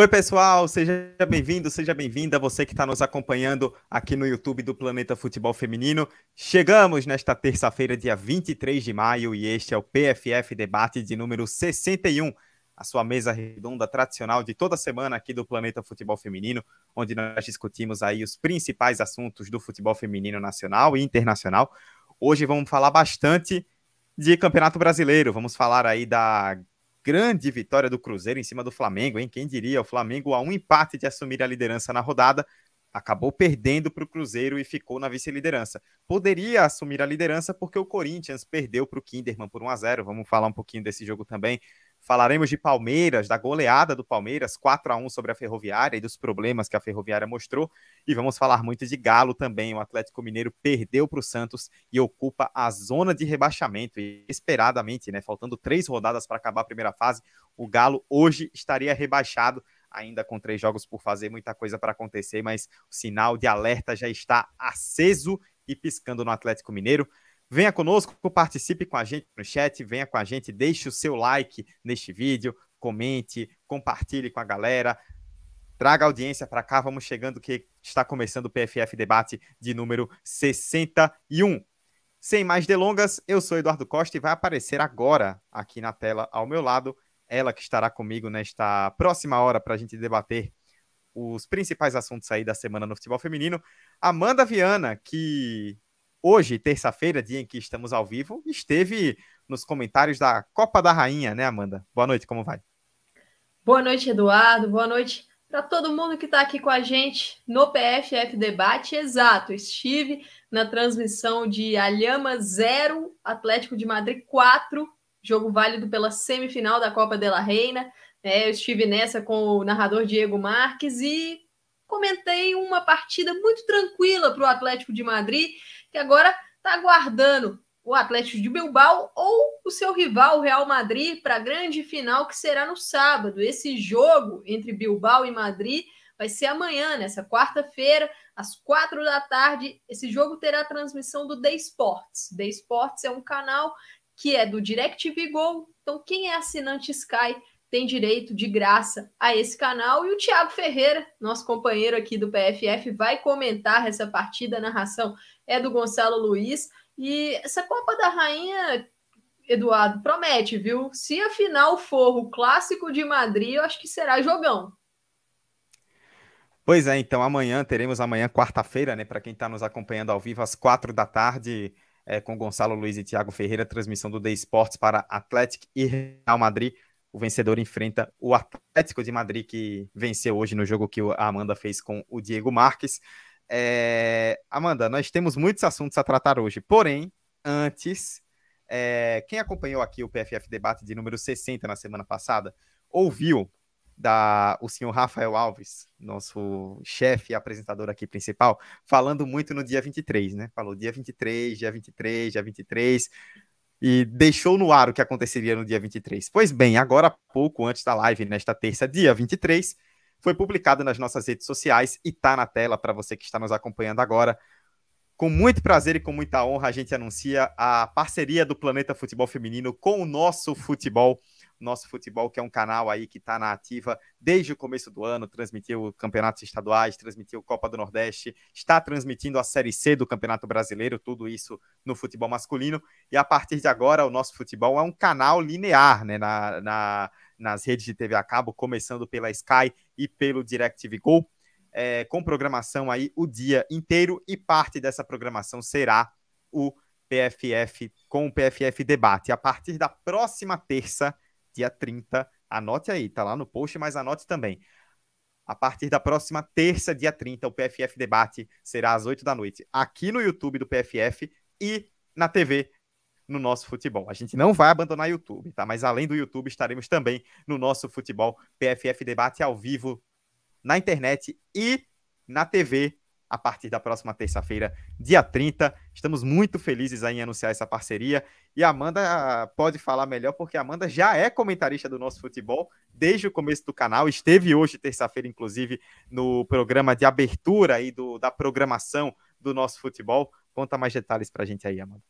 Oi, pessoal, seja bem-vindo, seja bem-vinda, você que está nos acompanhando aqui no YouTube do Planeta Futebol Feminino. Chegamos nesta terça-feira, dia 23 de maio, e este é o PFF Debate de número 61, a sua mesa redonda tradicional de toda semana aqui do Planeta Futebol Feminino, onde nós discutimos aí os principais assuntos do futebol feminino nacional e internacional. Hoje vamos falar bastante de Campeonato Brasileiro, vamos falar aí da grande vitória do Cruzeiro em cima do Flamengo, hein? Quem diria? O Flamengo, a um empate de assumir a liderança na rodada, acabou perdendo para o Cruzeiro e ficou na vice-liderança. Poderia assumir a liderança porque o Corinthians perdeu para o Kinderman por 1 a 0 Vamos falar um pouquinho desse jogo também. Falaremos de Palmeiras, da goleada do Palmeiras, 4 a 1 sobre a Ferroviária e dos problemas que a Ferroviária mostrou. E vamos falar muito de Galo também. O Atlético Mineiro perdeu para o Santos e ocupa a zona de rebaixamento. E esperadamente, né, faltando três rodadas para acabar a primeira fase, o Galo hoje estaria rebaixado ainda com três jogos por fazer, muita coisa para acontecer, mas o sinal de alerta já está aceso e piscando no Atlético Mineiro. Venha conosco, participe com a gente no chat, venha com a gente, deixe o seu like neste vídeo, comente, compartilhe com a galera, traga audiência para cá, vamos chegando que está começando o PFF Debate de número 61. Sem mais delongas, eu sou Eduardo Costa e vai aparecer agora aqui na tela ao meu lado ela que estará comigo nesta próxima hora para a gente debater os principais assuntos aí da semana no futebol feminino. Amanda Viana, que hoje, terça-feira, dia em que estamos ao vivo, esteve nos comentários da Copa da Rainha, né, Amanda? Boa noite, como vai? Boa noite, Eduardo. Boa noite para todo mundo que está aqui com a gente no PFF Debate. Exato, estive na transmissão de Alhama 0, Atlético de Madrid 4, jogo válido pela semifinal da Copa de la Reina. É, eu estive nessa com o narrador Diego Marques e comentei uma partida muito tranquila para o Atlético de Madrid, que agora está aguardando o Atlético de Bilbao ou o seu rival, o Real Madrid, para a grande final que será no sábado. Esse jogo entre Bilbao e Madrid vai ser amanhã, nessa quarta-feira, às quatro da tarde. Esse jogo terá transmissão do The Sports. The Sports é um canal que é do DirecTV Go. Então, quem é assinante Sky tem direito de graça a esse canal. E o Thiago Ferreira, nosso companheiro aqui do PFF, vai comentar essa partida. A narração é do Gonçalo Luiz. E essa Copa da Rainha, Eduardo, promete, viu? Se a final for o Clássico de Madrid, eu acho que será jogão. Pois é, então amanhã teremos amanhã, quarta-feira, né? Para quem está nos acompanhando ao vivo, às quatro da tarde, é, com Gonçalo Luiz e Thiago Ferreira, transmissão do The Sports para Atlético e Real Madrid. O vencedor enfrenta o Atlético de Madrid, que venceu hoje no jogo que a Amanda fez com o Diego Marques. É... Amanda, nós temos muitos assuntos a tratar hoje, porém, antes, é... quem acompanhou aqui o PFF Debate de número 60 na semana passada, ouviu da o senhor Rafael Alves, nosso chefe e apresentador aqui principal, falando muito no dia 23, né? Falou dia 23, dia 23, dia 23, e deixou no ar o que aconteceria no dia 23. Pois bem, agora pouco antes da live, nesta terça, dia 23, foi publicado nas nossas redes sociais e está na tela para você que está nos acompanhando agora. Com muito prazer e com muita honra, a gente anuncia a parceria do Planeta Futebol Feminino com o nosso futebol nosso futebol, que é um canal aí que está na ativa desde o começo do ano, transmitiu campeonatos estaduais, transmitiu Copa do Nordeste, está transmitindo a Série C do Campeonato Brasileiro, tudo isso no futebol masculino. E a partir de agora, o nosso futebol é um canal linear, né, na, na nas redes de TV a cabo, começando pela Sky e pelo DirecTV Go, é, com programação aí o dia inteiro e parte dessa programação será o PFF com o PFF Debate. A partir da próxima terça, dia 30. Anote aí, tá lá no post, mas anote também. A partir da próxima terça, dia 30, o PFF Debate será às 8 da noite, aqui no YouTube do PFF e na TV no nosso futebol. A gente não vai abandonar o YouTube, tá? Mas além do YouTube, estaremos também no nosso futebol PFF Debate ao vivo na internet e na TV a partir da próxima terça-feira, dia 30. Estamos muito felizes em anunciar essa parceria. E a Amanda pode falar melhor, porque a Amanda já é comentarista do nosso futebol desde o começo do canal. Esteve hoje, terça-feira, inclusive, no programa de abertura aí do, da programação do nosso futebol. Conta mais detalhes para a gente aí, Amanda.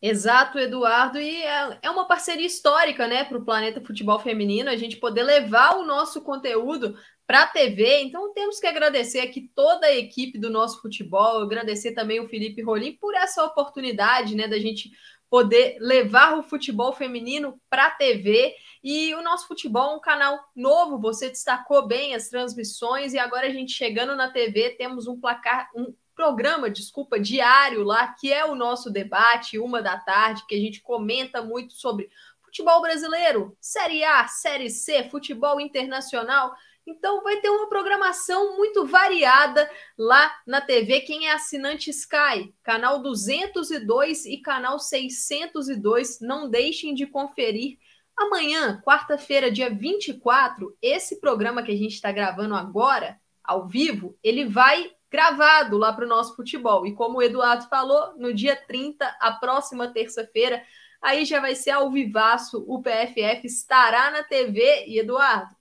Exato, Eduardo, e é, é uma parceria histórica, né, para o Planeta Futebol Feminino, a gente poder levar o nosso conteúdo para a TV. Então, temos que agradecer aqui toda a equipe do nosso futebol, agradecer também o Felipe Rolim por essa oportunidade, né, da gente poder levar o futebol feminino para a TV. E o nosso futebol é um canal novo, você destacou bem as transmissões, e agora a gente chegando na TV, temos um placar, um programa, desculpa, diário lá, que é o nosso debate, uma da tarde, que a gente comenta muito sobre futebol brasileiro, Série A, Série C, futebol internacional. Então vai ter uma programação muito variada lá na TV. Quem é assinante Sky, canal 202 e canal 602, não deixem de conferir. Amanhã, quarta-feira, dia 24, esse programa que a gente está gravando agora, ao vivo, ele vai gravado lá para o nosso futebol. E como o Eduardo falou, no dia 30, a próxima terça-feira, aí já vai ser ao vivaço, o PFF estará na TV. E Eduardo,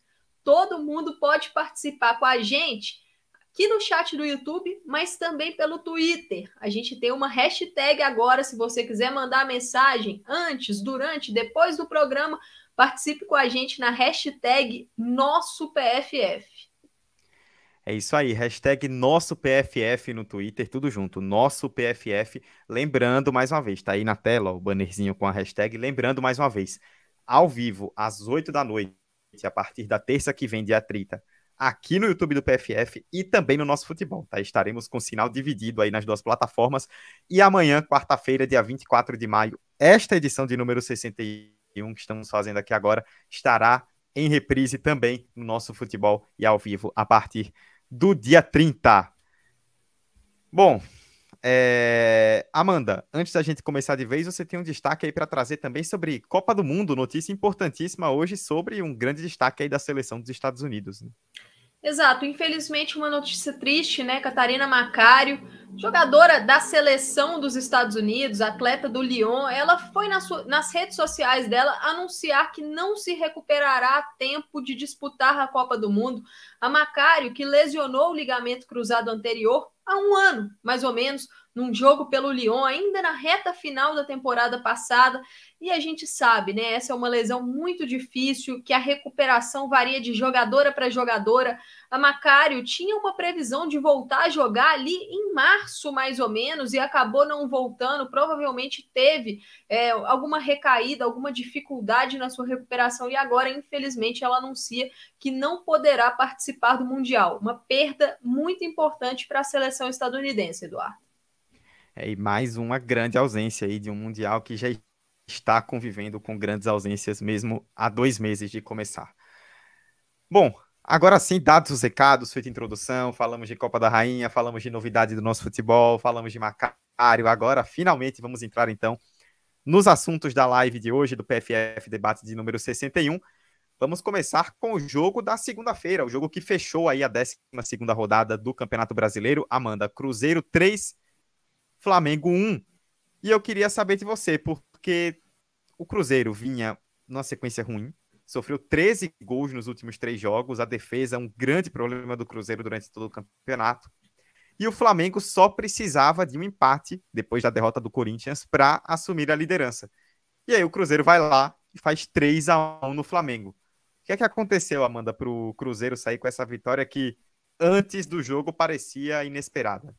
todo mundo pode participar com a gente aqui no chat do YouTube, mas também pelo Twitter. A gente tem uma hashtag agora, se você quiser mandar mensagem antes, durante, depois do programa, participe com a gente na hashtag nosso PFF. É isso aí, hashtag nosso PFF no Twitter, tudo junto, nosso PFF. Lembrando mais uma vez, tá aí na tela o bannerzinho com a hashtag. Lembrando mais uma vez, ao vivo, às 8 da noite, a partir da terça que vem, dia 30, aqui no YouTube do PFF e também no nosso futebol, tá? Estaremos com sinal dividido aí nas duas plataformas. E amanhã, quarta-feira, dia 24 de maio, esta edição de número 61 que estamos fazendo aqui agora estará em reprise também no nosso futebol e ao vivo a partir do dia 30. Bom, é... Amanda, antes da gente começar de vez, você tem um destaque aí para trazer também sobre Copa do Mundo, notícia importantíssima hoje sobre um grande destaque aí da seleção dos Estados Unidos. Né? Exato, infelizmente uma notícia triste, né? Catarina Macário, jogadora da seleção dos Estados Unidos, atleta do Lyon, ela foi nas, nas redes sociais dela anunciar que não se recuperará a tempo de disputar a Copa do Mundo. A Macário, que lesionou o ligamento cruzado anterior há um ano, mais ou menos, num jogo pelo Lyon, ainda na reta final da temporada passada. E a gente sabe, né? Essa é uma lesão muito difícil, que a recuperação varia de jogadora para jogadora. A Macário tinha uma previsão de voltar a jogar ali em março, mais ou menos, e acabou não voltando. Provavelmente teve é, alguma recaída, alguma dificuldade na sua recuperação, e agora, infelizmente, ela anuncia que não poderá participar do Mundial. Uma perda muito importante para a seleção estadunidense, Eduardo. É, e mais uma grande ausência aí de um Mundial que já está convivendo com grandes ausências mesmo há dois meses de começar. Bom, agora sim, dados os recados, feita a introdução, falamos de Copa da Rainha, falamos de novidade do nosso futebol, falamos de Macário. Agora, finalmente, vamos entrar então nos assuntos da live de hoje, do PFF Debate de número 61. Vamos começar com o jogo da segunda-feira, o jogo que fechou aí a 12 segunda rodada do Campeonato Brasileiro. Amanda, Cruzeiro 3, Flamengo 1. E eu queria saber de você, porque o Cruzeiro vinha numa sequência ruim, sofreu 13 gols nos últimos três jogos, a defesa é um grande problema do Cruzeiro durante todo o campeonato. E o Flamengo só precisava de um empate depois da derrota do Corinthians para assumir a liderança. E aí o Cruzeiro vai lá e faz 3 a 1 no Flamengo. O que é que aconteceu, Amanda, para o Cruzeiro sair com essa vitória que antes do jogo parecia inesperada?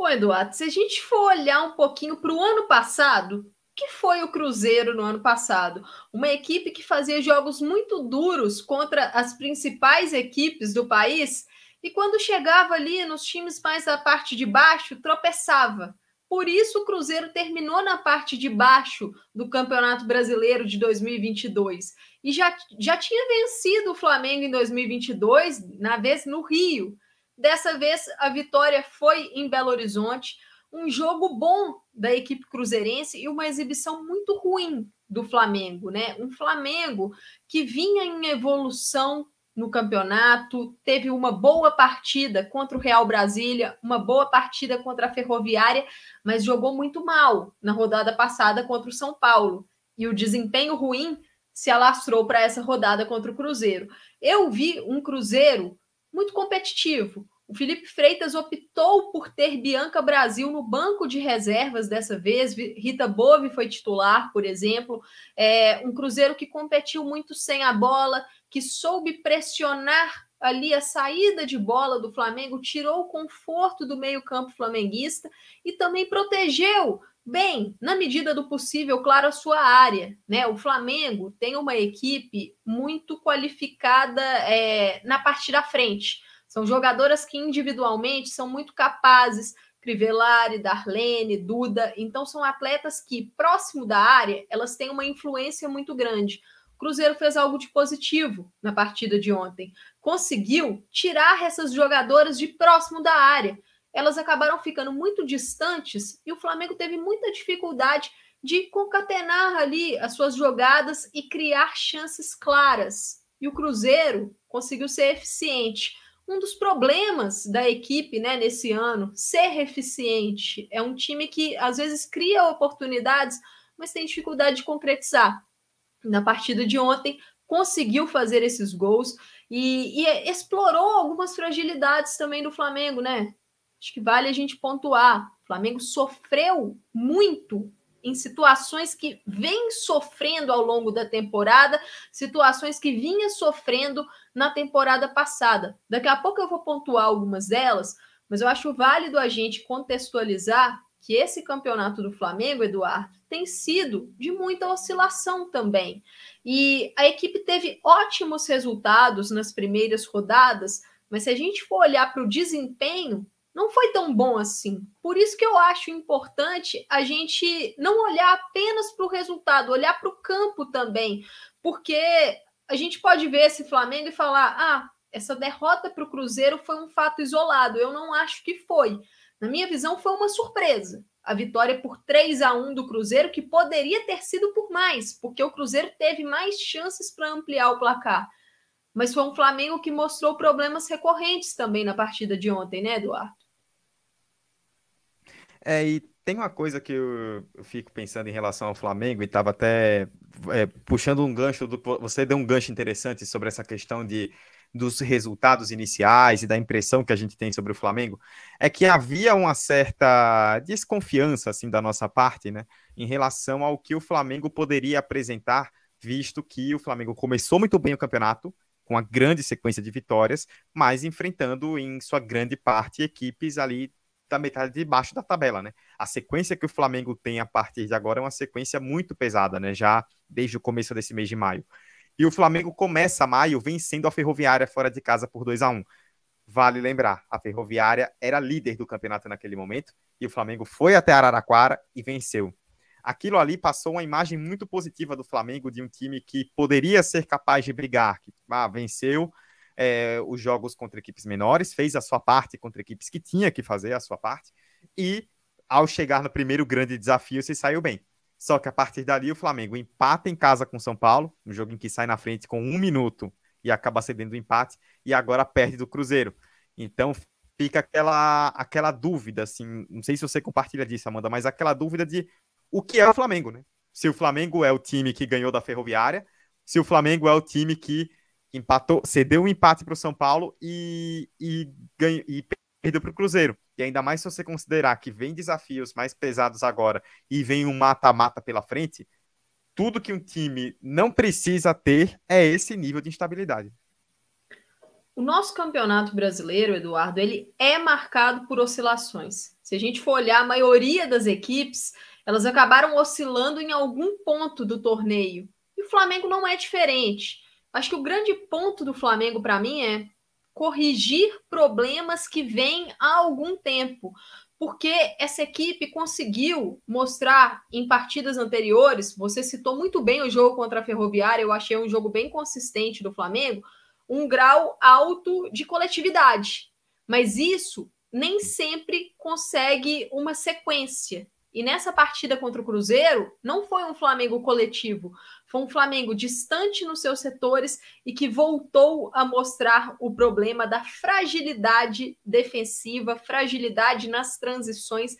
Bom, Eduardo, se a gente for olhar um pouquinho para o ano passado, que foi o Cruzeiro no ano passado? Uma equipe que fazia jogos muito duros contra as principais equipes do país e quando chegava ali nos times mais da parte de baixo, tropeçava. Por isso, o Cruzeiro terminou na parte de baixo do Campeonato Brasileiro de 2022 e já, já tinha vencido o Flamengo em 2022, na vez no Rio. Dessa vez, a vitória foi em Belo Horizonte. Um jogo bom da equipe cruzeirense e uma exibição muito ruim do Flamengo, né? Um Flamengo que vinha em evolução no campeonato, teve uma boa partida contra o Real Brasília, uma boa partida contra a Ferroviária, mas jogou muito mal na rodada passada contra o São Paulo. E o desempenho ruim se alastrou para essa rodada contra o Cruzeiro. Eu vi um Cruzeiro muito competitivo, O Felipe Freitas optou por ter Bianca Brasil no banco de reservas dessa vez. Rita Bove foi titular, por exemplo. É um Cruzeiro que competiu muito sem a bola, que soube pressionar ali a saída de bola do Flamengo, tirou o conforto do meio-campo flamenguista e também protegeu bem, na medida do possível, claro, a sua área. Né? O Flamengo tem uma equipe muito qualificada é, na parte da frente. São jogadoras que individualmente são muito capazes, Crivellari, Darlene, Duda. Então são atletas que próximo da área, elas têm uma influência muito grande. O Cruzeiro fez algo de positivo na partida de ontem. Conseguiu tirar essas jogadoras de próximo da área. Elas acabaram ficando muito distantes e o Flamengo teve muita dificuldade de concatenar ali as suas jogadas e criar chances claras. E o Cruzeiro conseguiu ser eficiente um dos problemas da equipe né, nesse ano, ser eficiente. É um time que às vezes cria oportunidades, mas tem dificuldade de concretizar. Na partida de ontem, conseguiu fazer esses gols e, e explorou algumas fragilidades também do Flamengo, né? Acho que vale a gente pontuar. O Flamengo sofreu muito em situações que vem sofrendo ao longo da temporada, situações que vinha sofrendo na temporada passada. Daqui a pouco eu vou pontuar algumas delas, mas eu acho válido a gente contextualizar que esse campeonato do Flamengo, Eduardo, tem sido de muita oscilação também. E a equipe teve ótimos resultados nas primeiras rodadas, mas se a gente for olhar para o desempenho, não foi tão bom assim. Por isso que eu acho importante a gente não olhar apenas para o resultado, olhar para o campo também, porque a gente pode ver esse Flamengo e falar: ah, essa derrota para o Cruzeiro foi um fato isolado. Eu não acho que foi. Na minha visão, foi uma surpresa. A vitória por 3 a 1 do Cruzeiro, que poderia ter sido por mais, porque o Cruzeiro teve mais chances para ampliar o placar. Mas foi um Flamengo que mostrou problemas recorrentes também na partida de ontem, né, Eduardo? É, e tem uma coisa que eu, fico pensando em relação ao Flamengo, e estava até é, puxando um gancho, do, você deu um gancho interessante sobre essa questão de, dos resultados iniciais e da impressão que a gente tem sobre o Flamengo, é que havia uma certa desconfiança, assim, da nossa parte, né, em relação ao que o Flamengo poderia apresentar, visto que o Flamengo começou muito bem o campeonato, com uma grande sequência de vitórias, mas enfrentando em sua grande parte equipes ali da metade de baixo da tabela, né? A sequência que o Flamengo tem a partir de agora é uma sequência muito pesada, né? Já desde o começo desse mês de maio. E o Flamengo começa maio vencendo a Ferroviária fora de casa por 2 a 1 Vale lembrar, a Ferroviária era líder do campeonato naquele momento e o Flamengo foi até Araraquara e venceu. Aquilo ali passou uma imagem muito positiva do Flamengo, de um time que poderia ser capaz de brigar, que ah, venceu, é, os jogos contra equipes menores, fez a sua parte contra equipes que tinha que fazer a sua parte, e ao chegar no primeiro grande desafio, se saiu bem. Só que a partir dali, o Flamengo empata em casa com São Paulo, um jogo em que sai na frente com um minuto e acaba cedendo o empate, e agora perde do Cruzeiro. Então fica aquela, aquela dúvida, assim, não sei se você compartilha disso, Amanda, mas aquela dúvida de o que é o Flamengo, né? Se o Flamengo é o time que ganhou da Ferroviária, se o Flamengo é o time que empatou, cedeu um empate para o São Paulo e, e, e perdeu para o Cruzeiro. E ainda mais se você considerar que vem desafios mais pesados agora e vem um mata-mata pela frente, tudo que um time não precisa ter é esse nível de instabilidade. O nosso campeonato brasileiro, Eduardo, ele é marcado por oscilações. Se a gente for olhar a maioria das equipes, elas acabaram oscilando em algum ponto do torneio. E o Flamengo não é diferente. Acho que o grande ponto do Flamengo para mim é corrigir problemas que vêm há algum tempo. Porque essa equipe conseguiu mostrar em partidas anteriores, você citou muito bem o jogo contra a Ferroviária, eu achei um jogo bem consistente do Flamengo, um grau alto de coletividade. Mas isso nem sempre consegue uma sequência. E nessa partida contra o Cruzeiro, não foi um Flamengo coletivo, foi um Flamengo distante nos seus setores e que voltou a mostrar o problema da fragilidade defensiva, fragilidade nas transições,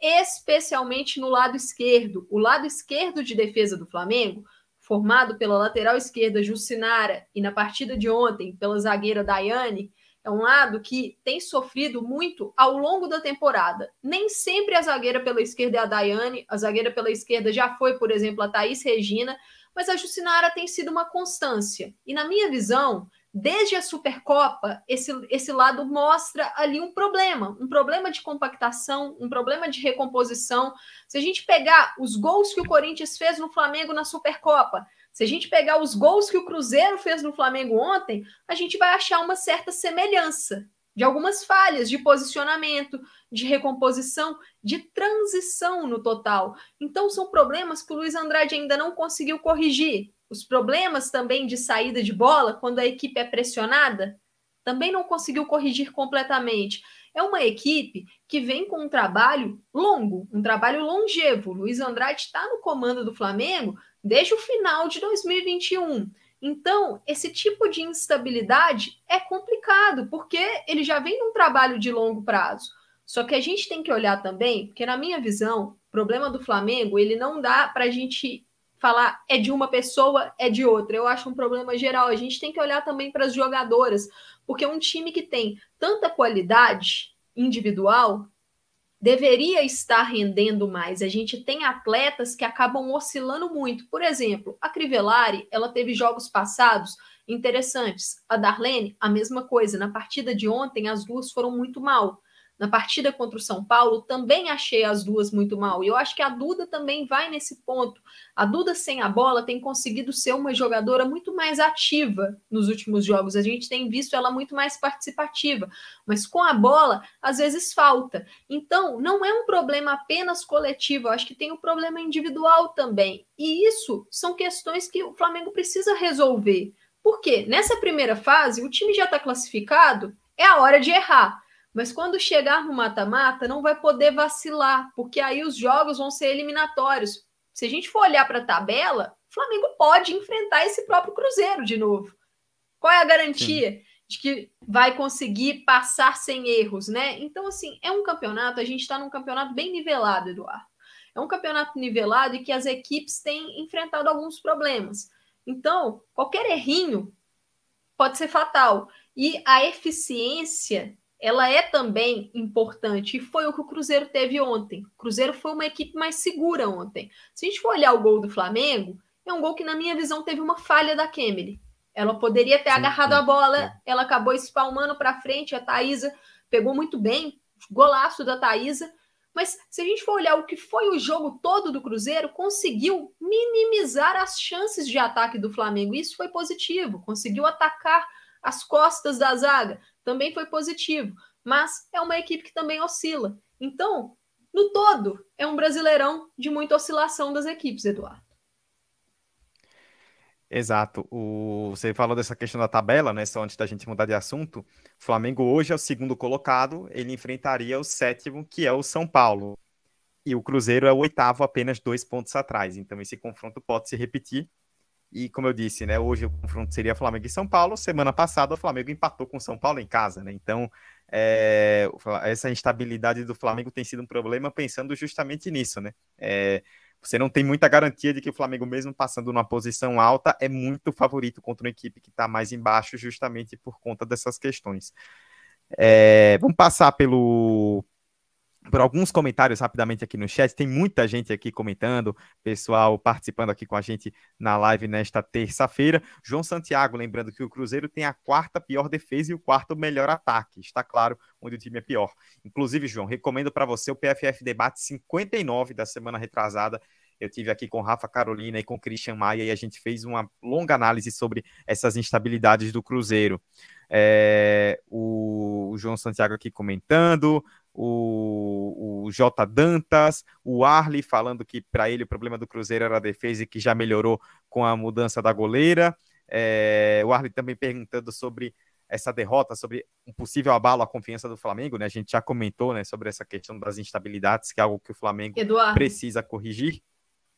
especialmente no lado esquerdo. O lado esquerdo de defesa do Flamengo, formado pela lateral esquerda Jucinara e na partida de ontem pela zagueira Daiane, é um lado que tem sofrido muito ao longo da temporada. Nem sempre a zagueira pela esquerda é a Daiane, a zagueira pela esquerda já foi, por exemplo, a Thaís Regina, mas a Jucinara tem sido uma constância. E na minha visão, desde a Supercopa, esse, esse lado mostra ali um problema, um problema de compactação, um problema de recomposição. Se a gente pegar os gols que o Corinthians fez no Flamengo na Supercopa, se a gente pegar os gols que o Cruzeiro fez no Flamengo ontem, a gente vai achar uma certa semelhança de algumas falhas de posicionamento, de recomposição, de transição no total. Então, são problemas que o Luiz Andrade ainda não conseguiu corrigir. Os problemas também de saída de bola, quando a equipe é pressionada, também não conseguiu corrigir completamente. É uma equipe que vem com um trabalho longo, um trabalho longevo. Luiz Andrade está no comando do Flamengo desde o final de 2021. Então, esse tipo de instabilidade é complicado, porque ele já vem num trabalho de longo prazo. Só que a gente tem que olhar também, porque na minha visão, o problema do Flamengo, ele não dá para a gente falar é de uma pessoa, é de outra. Eu acho um problema geral. A gente tem que olhar também para as jogadoras, porque um time que tem tanta qualidade individual deveria estar rendendo mais. A gente tem atletas que acabam oscilando muito. Por exemplo, a Crivellari, ela teve jogos passados interessantes. A Darlene, a mesma coisa. Na partida de ontem, as duas foram muito mal. Na partida contra o São Paulo, também achei as duas muito mal. E eu acho que a Duda também vai nesse ponto. A Duda sem a bola tem conseguido ser uma jogadora muito mais ativa nos últimos jogos. A gente tem visto ela muito mais participativa. Mas com a bola, às vezes falta. Então, não é um problema apenas coletivo. Eu acho que tem um problema individual também. E isso são questões que o Flamengo precisa resolver. Por quê? Nessa primeira fase, o time já está classificado, é a hora de errar. Mas quando chegar no mata-mata, não vai poder vacilar, porque aí os jogos vão ser eliminatórios. Se a gente for olhar para a tabela, o Flamengo pode enfrentar esse próprio Cruzeiro de novo. Qual é a garantia Sim. de que vai conseguir passar sem erros, né? Então, assim, é um campeonato, a gente está num campeonato bem nivelado, Eduardo. É um campeonato nivelado e que as equipes têm enfrentado alguns problemas. Então, qualquer errinho pode ser fatal. E a eficiência ela é também importante. E foi o que o Cruzeiro teve ontem. O Cruzeiro foi uma equipe mais segura ontem. Se a gente for olhar o gol do Flamengo, é um gol que, na minha visão, teve uma falha da Kemily. Ela poderia ter agarrado a bola, sim. ela acabou espalmando para frente. A Thaisa pegou muito bem, golaço da Thaisa. Mas se a gente for olhar o que foi o jogo todo do Cruzeiro, conseguiu minimizar as chances de ataque do Flamengo. Isso foi positivo. Conseguiu atacar as costas da zaga também foi positivo, mas é uma equipe que também oscila. Então, no todo, é um brasileirão de muita oscilação das equipes, Eduardo. Exato. O... Você falou dessa questão da tabela, né? Só antes da gente mudar de assunto. O Flamengo hoje é o segundo colocado, ele enfrentaria o sétimo, que é o São Paulo. E o Cruzeiro é o oitavo, apenas dois pontos atrás. Então esse confronto pode se repetir. E como eu disse, né, hoje o confronto seria Flamengo e São Paulo. Semana passada o Flamengo empatou com o São Paulo em casa, né? Então é, essa instabilidade do Flamengo tem sido um problema pensando justamente nisso, né? É, você não tem muita garantia de que o Flamengo, mesmo passando numa posição alta, é muito favorito contra uma equipe que está mais embaixo, justamente por conta dessas questões. É, vamos passar pelo, por alguns comentários rapidamente aqui no chat. Tem muita gente aqui comentando, pessoal participando aqui com a gente na live nesta terça-feira. João Santiago, lembrando que o Cruzeiro tem a quarta pior defesa e o quarto melhor ataque. Está claro onde o time é pior. Inclusive, João, recomendo para você o PFF Debate 59 da semana retrasada. Eu tive aqui com Rafa Carolina e com Christian Maia e a gente fez uma longa análise sobre essas instabilidades do Cruzeiro. É, o, o João Santiago aqui comentando, o, o J. Dantas, o Arley falando que para ele o problema do Cruzeiro era a defesa e que já melhorou com a mudança da goleira. É, o Arley também perguntando sobre essa derrota, sobre um possível abalo à confiança do Flamengo, né? A gente já comentou né, sobre essa questão das instabilidades, que é algo que o Flamengo Eduardo, precisa corrigir.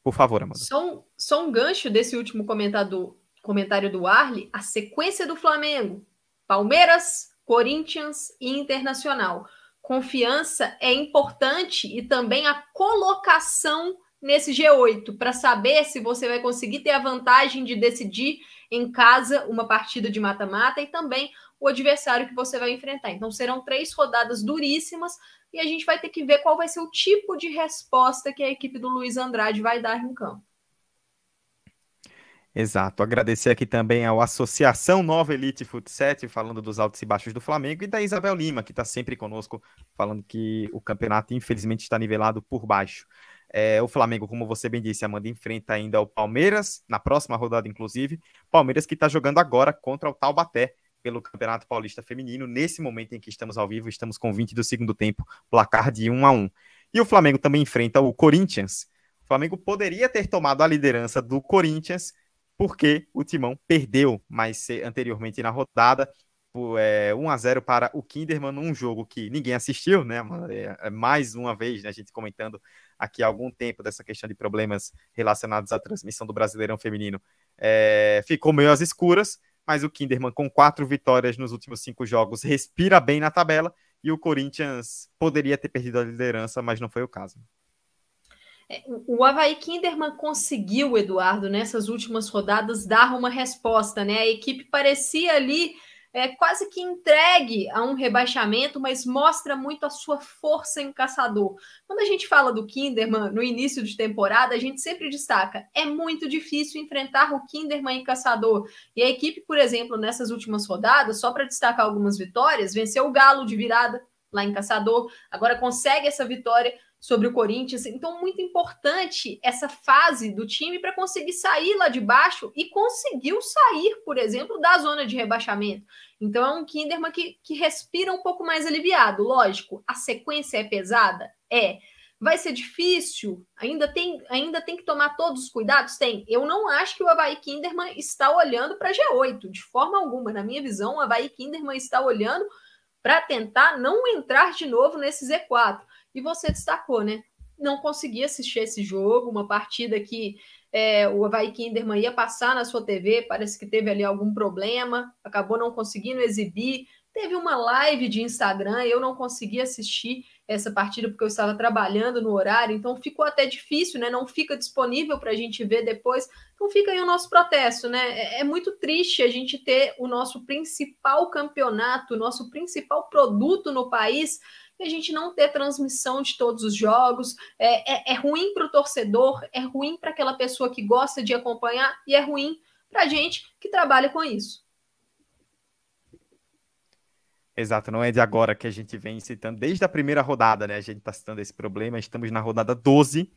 Por favor, Amanda. Só um, só um gancho desse último comentário, comentário do Arley, a sequência do Flamengo. Palmeiras, Corinthians e Internacional confiança é importante e também a colocação nesse G8 para saber se você vai conseguir ter a vantagem de decidir em casa uma partida de mata-mata e também o adversário que você vai enfrentar. Então serão três rodadas duríssimas e a gente vai ter que ver qual vai ser o tipo de resposta que a equipe do Luiz Andrade vai dar em campo. Exato. Agradecer aqui também ao Associação Nova Elite Futset, falando dos altos e baixos do Flamengo, e da Isabel Lima, que está sempre conosco, falando que o campeonato, infelizmente, está nivelado por baixo. É, o Flamengo, como você bem disse, Amanda, enfrenta ainda o Palmeiras, na próxima rodada, inclusive. Palmeiras que está jogando agora contra o Taubaté, pelo Campeonato Paulista Feminino. Nesse momento em que estamos ao vivo, estamos com 20 do segundo tempo, placar de 1 a 1 E o Flamengo também enfrenta o Corinthians. O Flamengo poderia ter tomado a liderança do Corinthians porque o Timão perdeu mais anteriormente na rodada é, 1 a 0 para o Kinderman num jogo que ninguém assistiu, né? É, é, mais uma vez, né, a gente comentando aqui há algum tempo dessa questão de problemas relacionados à transmissão do Brasileirão Feminino. É, ficou meio às escuras, mas o Kinderman, com quatro vitórias nos últimos cinco jogos, respira bem na tabela e o Corinthians poderia ter perdido a liderança, mas não foi o caso. O Havaí Kinderman conseguiu, Eduardo, nessas últimas rodadas, dar uma resposta, né? A equipe parecia ali é, quase que entregue a um rebaixamento, mas mostra muito a sua força em caçador. Quando a gente fala do Kinderman no início de temporada, a gente sempre destaca: é muito difícil enfrentar o Kinderman em caçador. E a equipe, por exemplo, nessas últimas rodadas, só para destacar algumas vitórias, venceu o Galo de virada lá em Caçador, agora consegue essa vitória sobre o Corinthians. Então, muito importante essa fase do time para conseguir sair lá de baixo e conseguiu sair, por exemplo, da zona de rebaixamento. Então, é um Kinderman que, que respira um pouco mais aliviado. Lógico, a sequência é pesada? É. Vai ser difícil? Ainda tem, ainda tem que tomar todos os cuidados? Tem. Eu não acho que o Havaí Kinderman está olhando para G8, de forma alguma. Na minha visão, o Havaí Kinderman está olhando para tentar não entrar de novo nesse Z4. E você destacou, né? Não consegui assistir esse jogo, uma partida que é, o Havaí Kinderman ia passar na sua TV, parece que teve ali algum problema, acabou não conseguindo exibir. Teve uma live de Instagram, eu não consegui assistir essa partida porque eu estava trabalhando no horário, então ficou até difícil, né? Não fica disponível para a gente ver depois. Então fica aí o nosso protesto, né? É, é muito triste a gente ter o nosso principal campeonato, o nosso principal produto no país e a gente não ter transmissão de todos os jogos. É, é, é ruim para o torcedor, é ruim para aquela pessoa que gosta de acompanhar e é ruim para a gente que trabalha com isso. Exato, não é de agora que a gente vem citando, desde a primeira rodada, né? A gente está citando esse problema, estamos na rodada 12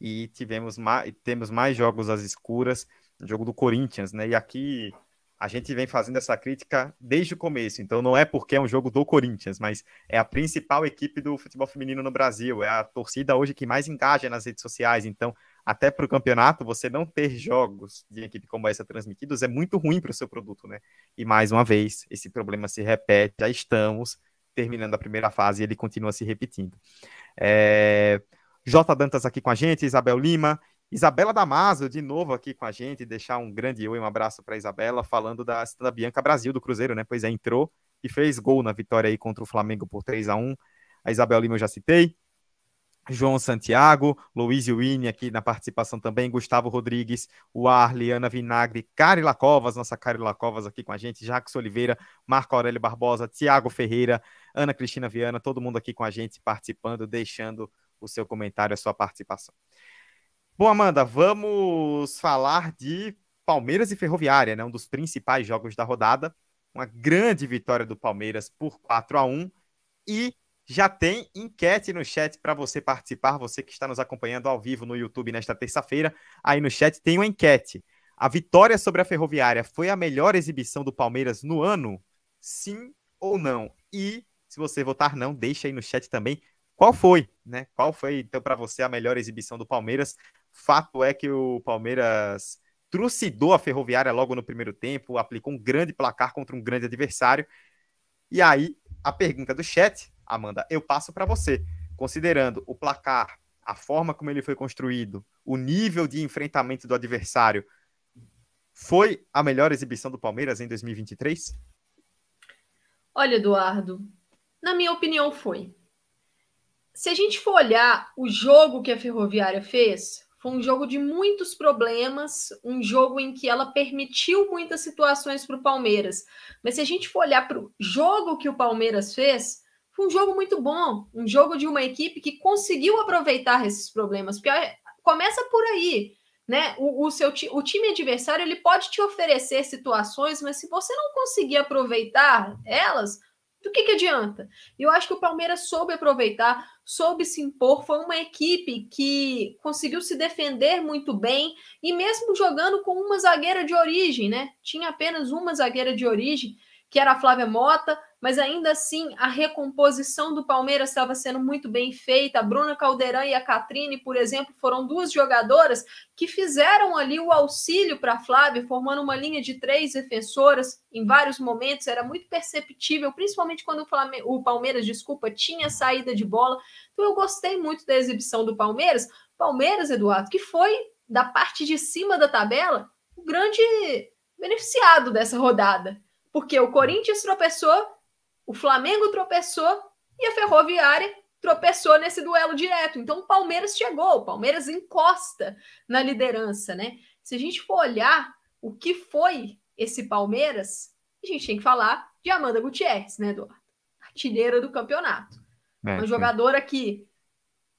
e tivemos mais, temos mais jogos às escuras, jogo do Corinthians, né? E aqui a gente vem fazendo essa crítica desde o começo, então não é porque é um jogo do Corinthians, mas é a principal equipe do futebol feminino no Brasil, é a torcida hoje que mais engaja nas redes sociais, então até para o campeonato você não ter jogos de equipe como essa transmitidos é muito ruim para o seu produto, né? E mais uma vez, esse problema se repete, já estamos terminando a primeira fase e ele continua se repetindo. É... J. Dantas aqui com a gente, Isabel Lima, Isabela Damaso, de novo aqui com a gente, deixar um grande oi, um abraço para Isabela, falando da, da Bianca Brasil do Cruzeiro, né? Pois é, entrou e fez gol na vitória aí contra o Flamengo por 3 a 1 A Isabel Lima eu já citei. João Santiago, Luiz Wini aqui na participação também, Gustavo Rodrigues, o Arli, Ana Vinagre, Carila Covas, nossa Carila Covas aqui com a gente, Jacques Oliveira, Marco Aurélio Barbosa, Tiago Ferreira, Ana Cristina Viana, todo mundo aqui com a gente participando, deixando o seu comentário, a sua participação. Bom, Amanda, vamos falar de Palmeiras e Ferroviária, né? Um dos principais jogos da rodada. Uma grande vitória do Palmeiras por 4 a 1 e já tem enquete no chat para você participar, você que está nos acompanhando ao vivo no YouTube nesta terça-feira. Aí no chat tem uma enquete. A vitória sobre a Ferroviária foi a melhor exibição do Palmeiras no ano? Sim ou não? E se você votar não, deixa aí no chat também qual foi, né? Qual foi então para você a melhor exibição do Palmeiras? Fato é que o Palmeiras trucidou a Ferroviária logo no primeiro tempo, aplicou um grande placar contra um grande adversário. E aí, a pergunta do chat, Amanda, eu passo para você. Considerando o placar, a forma como ele foi construído, o nível de enfrentamento do adversário, foi a melhor exibição do Palmeiras em 2023? Olha, Eduardo, na minha opinião foi. Se a gente for olhar o jogo que a Ferroviária fez, Foi um jogo de muitos problemas, um jogo em que ela permitiu muitas situações para o Palmeiras. Mas se a gente for olhar para o jogo que o Palmeiras fez, foi um jogo muito bom, um jogo de uma equipe que conseguiu aproveitar esses problemas. Porque começa por aí, né? O, o, seu o time adversário ele pode te oferecer situações, mas se você não conseguir aproveitar elas, do que, que adianta? Eu acho que o Palmeiras soube aproveitar, soube se impor, foi uma equipe que conseguiu se defender muito bem e mesmo jogando com uma zagueira de origem, né? Tinha apenas uma zagueira de origem, que era a Flávia Mota, mas ainda assim a recomposição do Palmeiras estava sendo muito bem feita. A Bruna Caldeirão e a Catrine, por exemplo, foram duas jogadoras que fizeram ali o auxílio para a Flávia, formando uma linha de três defensoras em vários momentos. Era muito perceptível, principalmente quando o, Flamengo, o Palmeiras, desculpa, tinha saída de bola. Então eu gostei muito da exibição do Palmeiras. Palmeiras, Eduardo, que foi da parte de cima da tabela o grande beneficiado dessa rodada. Porque o Corinthians tropeçou o Flamengo tropeçou e a Ferroviária tropeçou nesse duelo direto. Então o Palmeiras chegou, o Palmeiras encosta na liderança, né? Se a gente for olhar o que foi esse Palmeiras, a gente tem que falar de Amanda Gutierrez, né, Eduardo? Artilheira do campeonato. É, Uma jogadora que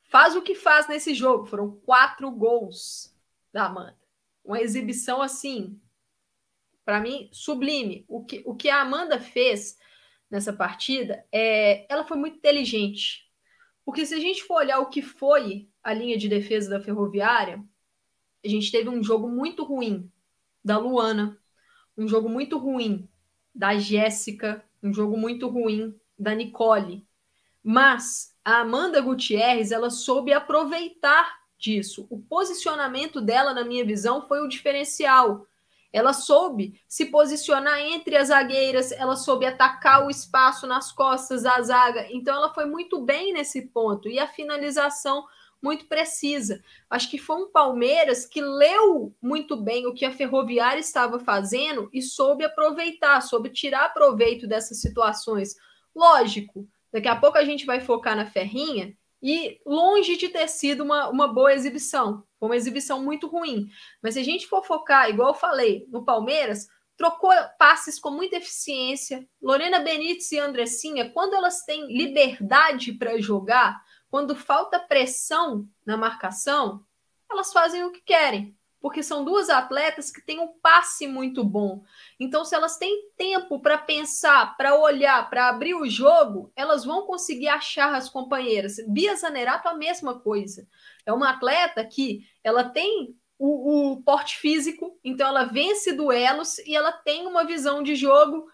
faz o que faz nesse jogo. Foram quatro gols da Amanda. Uma exibição assim, para mim, sublime. O que, o que a Amanda fez nessa partida, é, ela foi muito inteligente. Porque se a gente for olhar o que foi a linha de defesa da Ferroviária, a gente teve um jogo muito ruim da Luana, um jogo muito ruim da Jéssica, um jogo muito ruim da Nicole. Mas a Amanda Gutierrez, ela soube aproveitar disso. O posicionamento dela, na minha visão, foi o diferencial. Ela soube se posicionar entre as zagueiras, ela soube atacar o espaço nas costas da zaga. Então, ela foi muito bem nesse ponto. E a finalização muito precisa. Acho que foi um Palmeiras que leu muito bem o que a Ferroviária estava fazendo e soube aproveitar, soube tirar proveito dessas situações. Lógico, daqui a pouco a gente vai focar na Ferrinha e longe de ter sido uma, uma boa exibição. Foi uma exibição muito ruim. Mas se a gente for focar, igual eu falei, no Palmeiras, trocou passes com muita eficiência. Lorena Benítez e Andressinha, quando elas têm liberdade para jogar, quando falta pressão na marcação, elas fazem o que querem porque são duas atletas que têm um passe muito bom. Então, se elas têm tempo para pensar, para olhar, para abrir o jogo, elas vão conseguir achar as companheiras. Bia Zanerato, a mesma coisa. É uma atleta que ela tem o, o porte físico, então ela vence duelos e ela tem uma visão de jogo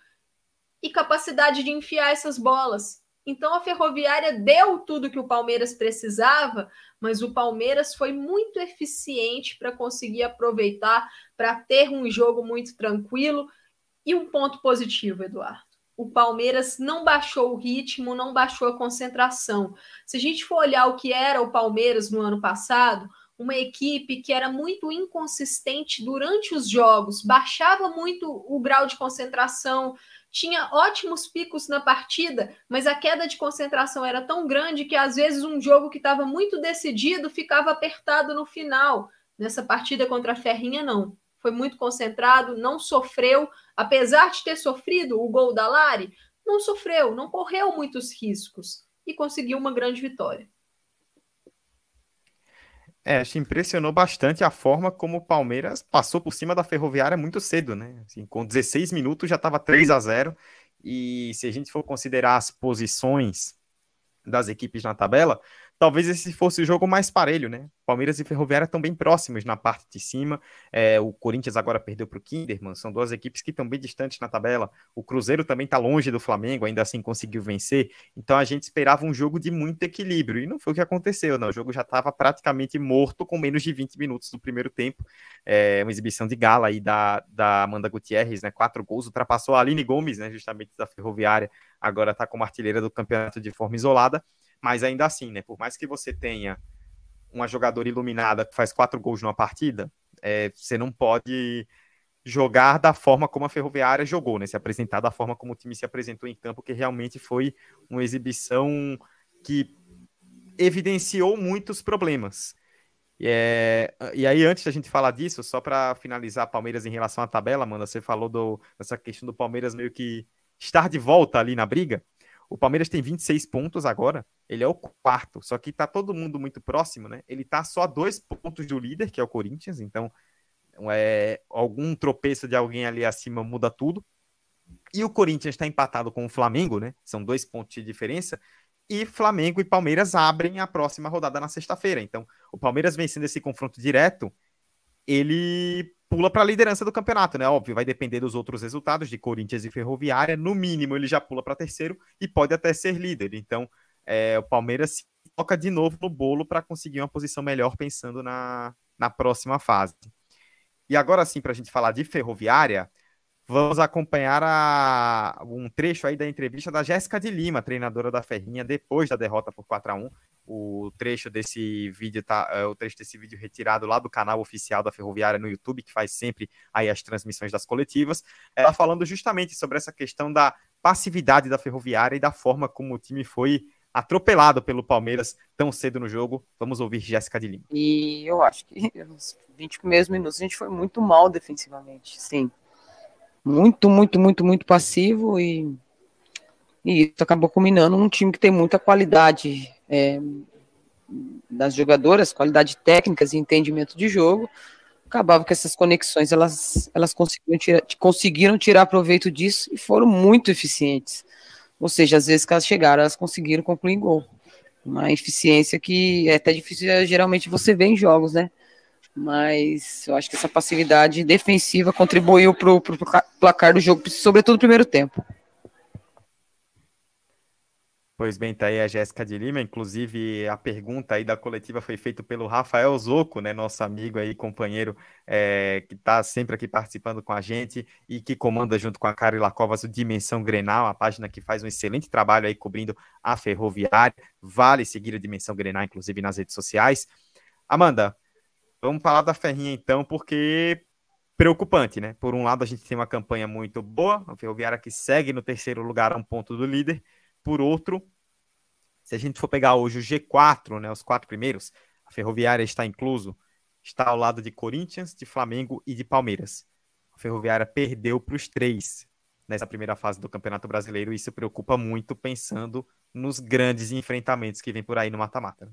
e capacidade de enfiar essas bolas. Então a Ferroviária deu tudo que o Palmeiras precisava, mas o Palmeiras foi muito eficiente para conseguir aproveitar, para ter um jogo muito tranquilo. E um ponto positivo, Eduardo. O Palmeiras não baixou o ritmo, não baixou a concentração. Se a gente for olhar o que era o Palmeiras no ano passado, uma equipe que era muito inconsistente durante os jogos, baixava muito o grau de concentração, tinha ótimos picos na partida, mas a queda de concentração era tão grande que às vezes um jogo que estava muito decidido ficava apertado no final. Nessa partida contra a Ferrinha, não. Foi muito concentrado, não sofreu, apesar de ter sofrido o gol da Lari, não sofreu, não correu muitos riscos e conseguiu uma grande vitória. É, acho impressionou bastante a forma como o Palmeiras passou por cima da Ferroviária muito cedo, né? Assim, com 16 minutos já estava 3 a 0 e se a gente for considerar as posições das equipes na tabela, talvez esse fosse o jogo mais parelho, né? Palmeiras e Ferroviária estão bem próximos na parte de cima. É, o Corinthians agora perdeu para o Kinderman, são duas equipes que estão bem distantes na tabela. O Cruzeiro também está longe do Flamengo, ainda assim conseguiu vencer. Então a gente esperava um jogo de muito equilíbrio e não foi o que aconteceu, não. O jogo já estava praticamente morto com menos de 20 minutos do primeiro tempo. É, uma exibição de gala aí da, da Amanda Gutierrez, né? Quatro gols, ultrapassou a Aline Gomes, né? Justamente da Ferroviária, agora está como artilheira do campeonato de forma isolada. Mas ainda assim, né? Por mais que você tenha uma jogadora iluminada que faz quatro gols numa partida, é, você não pode jogar da forma como a Ferroviária jogou, né? Se apresentar da forma como o time se apresentou em campo, que realmente foi uma exibição que evidenciou muitos problemas. E, é, e aí, antes da gente falar disso, só para finalizar Palmeiras em relação à tabela, Amanda, você falou do, dessa questão do Palmeiras meio que estar de volta ali na briga. O Palmeiras tem 26 pontos agora, ele é o quarto, só que tá todo mundo muito próximo, né? Ele tá só a dois pontos do líder, que é o Corinthians, então é, algum tropeço de alguém ali acima muda tudo. E o Corinthians está empatado com o Flamengo, né? São dois pontos de diferença. E Flamengo e Palmeiras abrem a próxima rodada na sexta-feira. Então, o Palmeiras vencendo esse confronto direto, ele pula para a liderança do campeonato, né? Óbvio, vai depender dos outros resultados de Corinthians e Ferroviária. No mínimo, ele já pula para terceiro e pode até ser líder. Então, é, o Palmeiras se toca de novo no bolo para conseguir uma posição melhor pensando na, na próxima fase. E agora sim, para a gente falar de Ferroviária, vamos acompanhar a, um trecho aí da entrevista da Jéssica de Lima, treinadora da Ferrinha, depois da derrota por 4 a 1 o trecho desse vídeo tá, é, o trecho desse vídeo retirado lá do canal oficial da Ferroviária no YouTube, que faz sempre aí as transmissões das coletivas, ela falando justamente sobre essa questão da passividade da Ferroviária e da forma como o time foi atropelado pelo Palmeiras tão cedo no jogo. Vamos ouvir Jéssica de Lima. E eu acho que nos 20 primeiros minutos a gente foi muito mal defensivamente, sim. Muito, muito, muito, muito passivo e, e isso acabou culminando num time que tem muita qualidade é, das jogadoras, qualidade técnicas e entendimento de jogo. Acabava que essas conexões elas, elas conseguiram, tirar, conseguiram tirar proveito disso e foram muito eficientes. Ou seja, às vezes que elas chegaram, elas conseguiram concluir em gol. Uma eficiência que é até difícil, é, geralmente, você vê em jogos, né? Mas eu acho que essa passividade defensiva contribuiu para o placar do jogo, sobretudo no primeiro tempo. Pois bem, tá aí a Jéssica de Lima. Inclusive, a pergunta aí da coletiva foi feita pelo Rafael Zoco, né? Nosso amigo aí, companheiro, é, que está sempre aqui participando com a gente e que comanda junto com a Carla Covas o Dimensão Grenal, a página que faz um excelente trabalho aí cobrindo a ferroviária. Vale seguir a Dimensão Grenal, inclusive nas redes sociais. Amanda, vamos falar da Ferrinha então, porque preocupante, né? Por um lado, a gente tem uma campanha muito boa, a Ferroviária que segue no terceiro lugar a um ponto do líder por outro, se a gente for pegar hoje o G4, né, os quatro primeiros, a Ferroviária está incluso, está ao lado de Corinthians, de Flamengo e de Palmeiras. A Ferroviária perdeu para os três nessa primeira fase do Campeonato Brasileiro e isso preocupa muito pensando nos grandes enfrentamentos que vem por aí no mata-mata.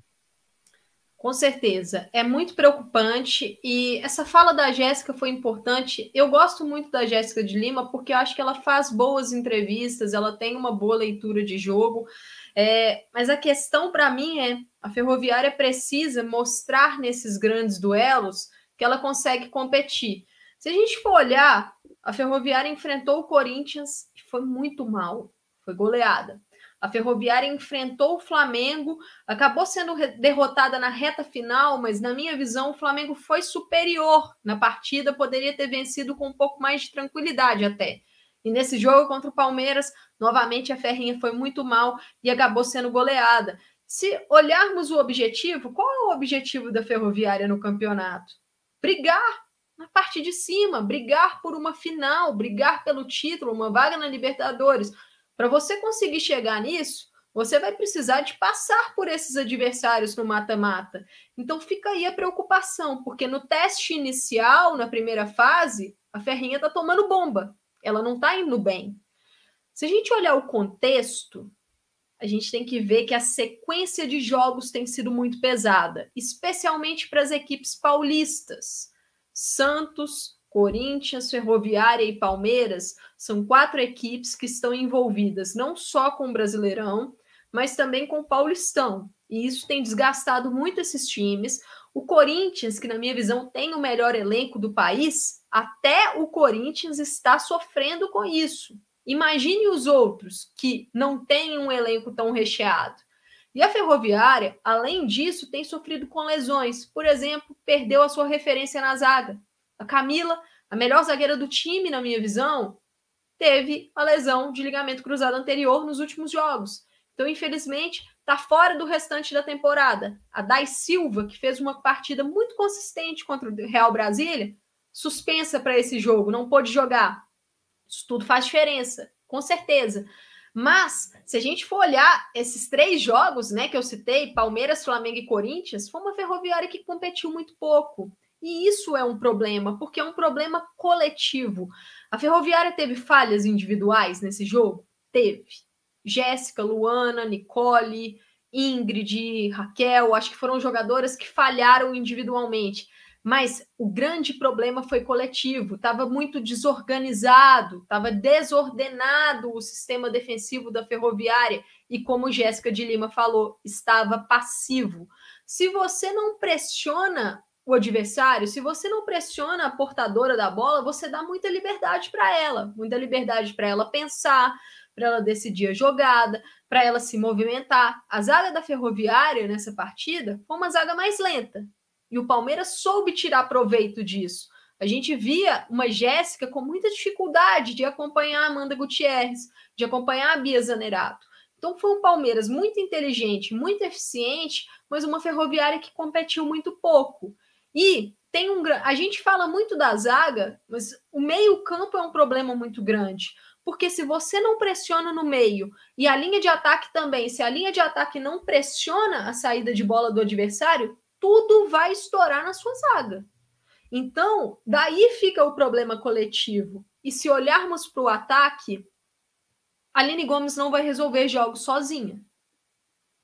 Com certeza, é muito preocupante e essa fala da Jéssica foi importante. Eu gosto muito da Jéssica de Lima porque eu acho que ela faz boas entrevistas, ela tem uma boa leitura de jogo. É, mas a questão para mim é: a Ferroviária precisa mostrar nesses grandes duelos que ela consegue competir. Se a gente for olhar, a Ferroviária enfrentou o Corinthians e foi muito mal, foi goleada. A Ferroviária enfrentou o Flamengo, acabou sendo derrotada na reta final, mas na minha visão o Flamengo foi superior na partida, poderia ter vencido com um pouco mais de tranquilidade até. E nesse jogo contra o Palmeiras, novamente a Ferrinha foi muito mal e acabou sendo goleada. Se olharmos o objetivo, qual é o objetivo da Ferroviária no campeonato? Brigar na parte de cima, brigar por uma final, brigar pelo título, uma vaga na Libertadores. Para você conseguir chegar nisso, você vai precisar de passar por esses adversários no mata-mata. Então fica aí a preocupação, porque no teste inicial, na primeira fase, a Ferrinha está tomando bomba. Ela não está indo bem. Se a gente olhar o contexto, a gente tem que ver que a sequência de jogos tem sido muito pesada, especialmente para as equipes paulistas. Santos, Corinthians, Ferroviária e Palmeiras são quatro equipes que estão envolvidas não só com o Brasileirão, mas também com o Paulistão. E isso tem desgastado muito esses times. O Corinthians, que na minha visão tem o melhor elenco do país, até o Corinthians está sofrendo com isso. Imagine os outros que não têm um elenco tão recheado. E a Ferroviária, além disso, tem sofrido com lesões. Por exemplo, perdeu a sua referência na zaga. A Camila, a melhor zagueira do time, na minha visão, teve a lesão de ligamento cruzado anterior nos últimos jogos. Então, infelizmente, está fora do restante da temporada. A Dai Silva, que fez uma partida muito consistente contra o Real Brasília, suspensa para esse jogo, não pôde jogar. Isso tudo faz diferença, com certeza. Mas, se a gente for olhar esses três jogos, né, que eu citei, Palmeiras, Flamengo e Corinthians, foi uma ferroviária que competiu muito pouco. E isso é um problema, porque é um problema coletivo. A Ferroviária teve falhas individuais nesse jogo? Teve. Jéssica, Luana, Nicole, Ingrid, Raquel, acho que foram jogadoras que falharam individualmente. Mas o grande problema foi coletivo, estava muito desorganizado, estava desordenado o sistema defensivo da Ferroviária e, como Jéssica de Lima falou, estava passivo. Se você não pressiona o adversário, se você não pressiona a portadora da bola, você dá muita liberdade para ela, muita liberdade para ela pensar, para ela decidir a jogada, para ela se movimentar. A zaga da Ferroviária nessa partida foi uma zaga mais lenta, e o Palmeiras soube tirar proveito disso. A gente via uma Jéssica com muita dificuldade de acompanhar a Amanda Gutierrez, de acompanhar a Bia Zanerato. Então foi um Palmeiras muito inteligente, muito eficiente, mas uma ferroviária que competiu muito pouco. E tem um a gente fala muito da zaga, mas o meio-campo é um problema muito grande. Porque se você não pressiona no meio e a linha de ataque também, se a linha de ataque não pressiona a saída de bola do adversário, tudo vai estourar na sua zaga. Então, daí fica o problema coletivo. E se olharmos para o ataque, Aline Gomes não vai resolver jogos sozinha.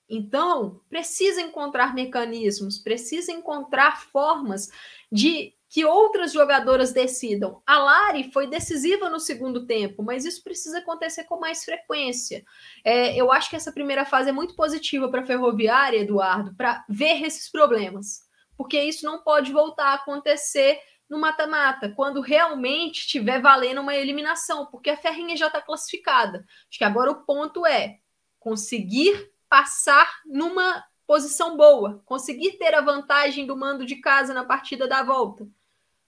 Então, precisa encontrar mecanismos, precisa encontrar formas de que outras jogadoras decidam. A Lari foi decisiva no segundo tempo, mas isso precisa acontecer com mais frequência. É, eu acho que essa primeira fase é muito positiva para a Ferroviária, Eduardo, para ver esses problemas, porque isso não pode voltar a acontecer no mata-mata, quando realmente estiver valendo uma eliminação, porque a Ferrinha já está classificada. Acho que agora o ponto é conseguir passar numa posição boa, conseguir ter a vantagem do mando de casa na partida da volta.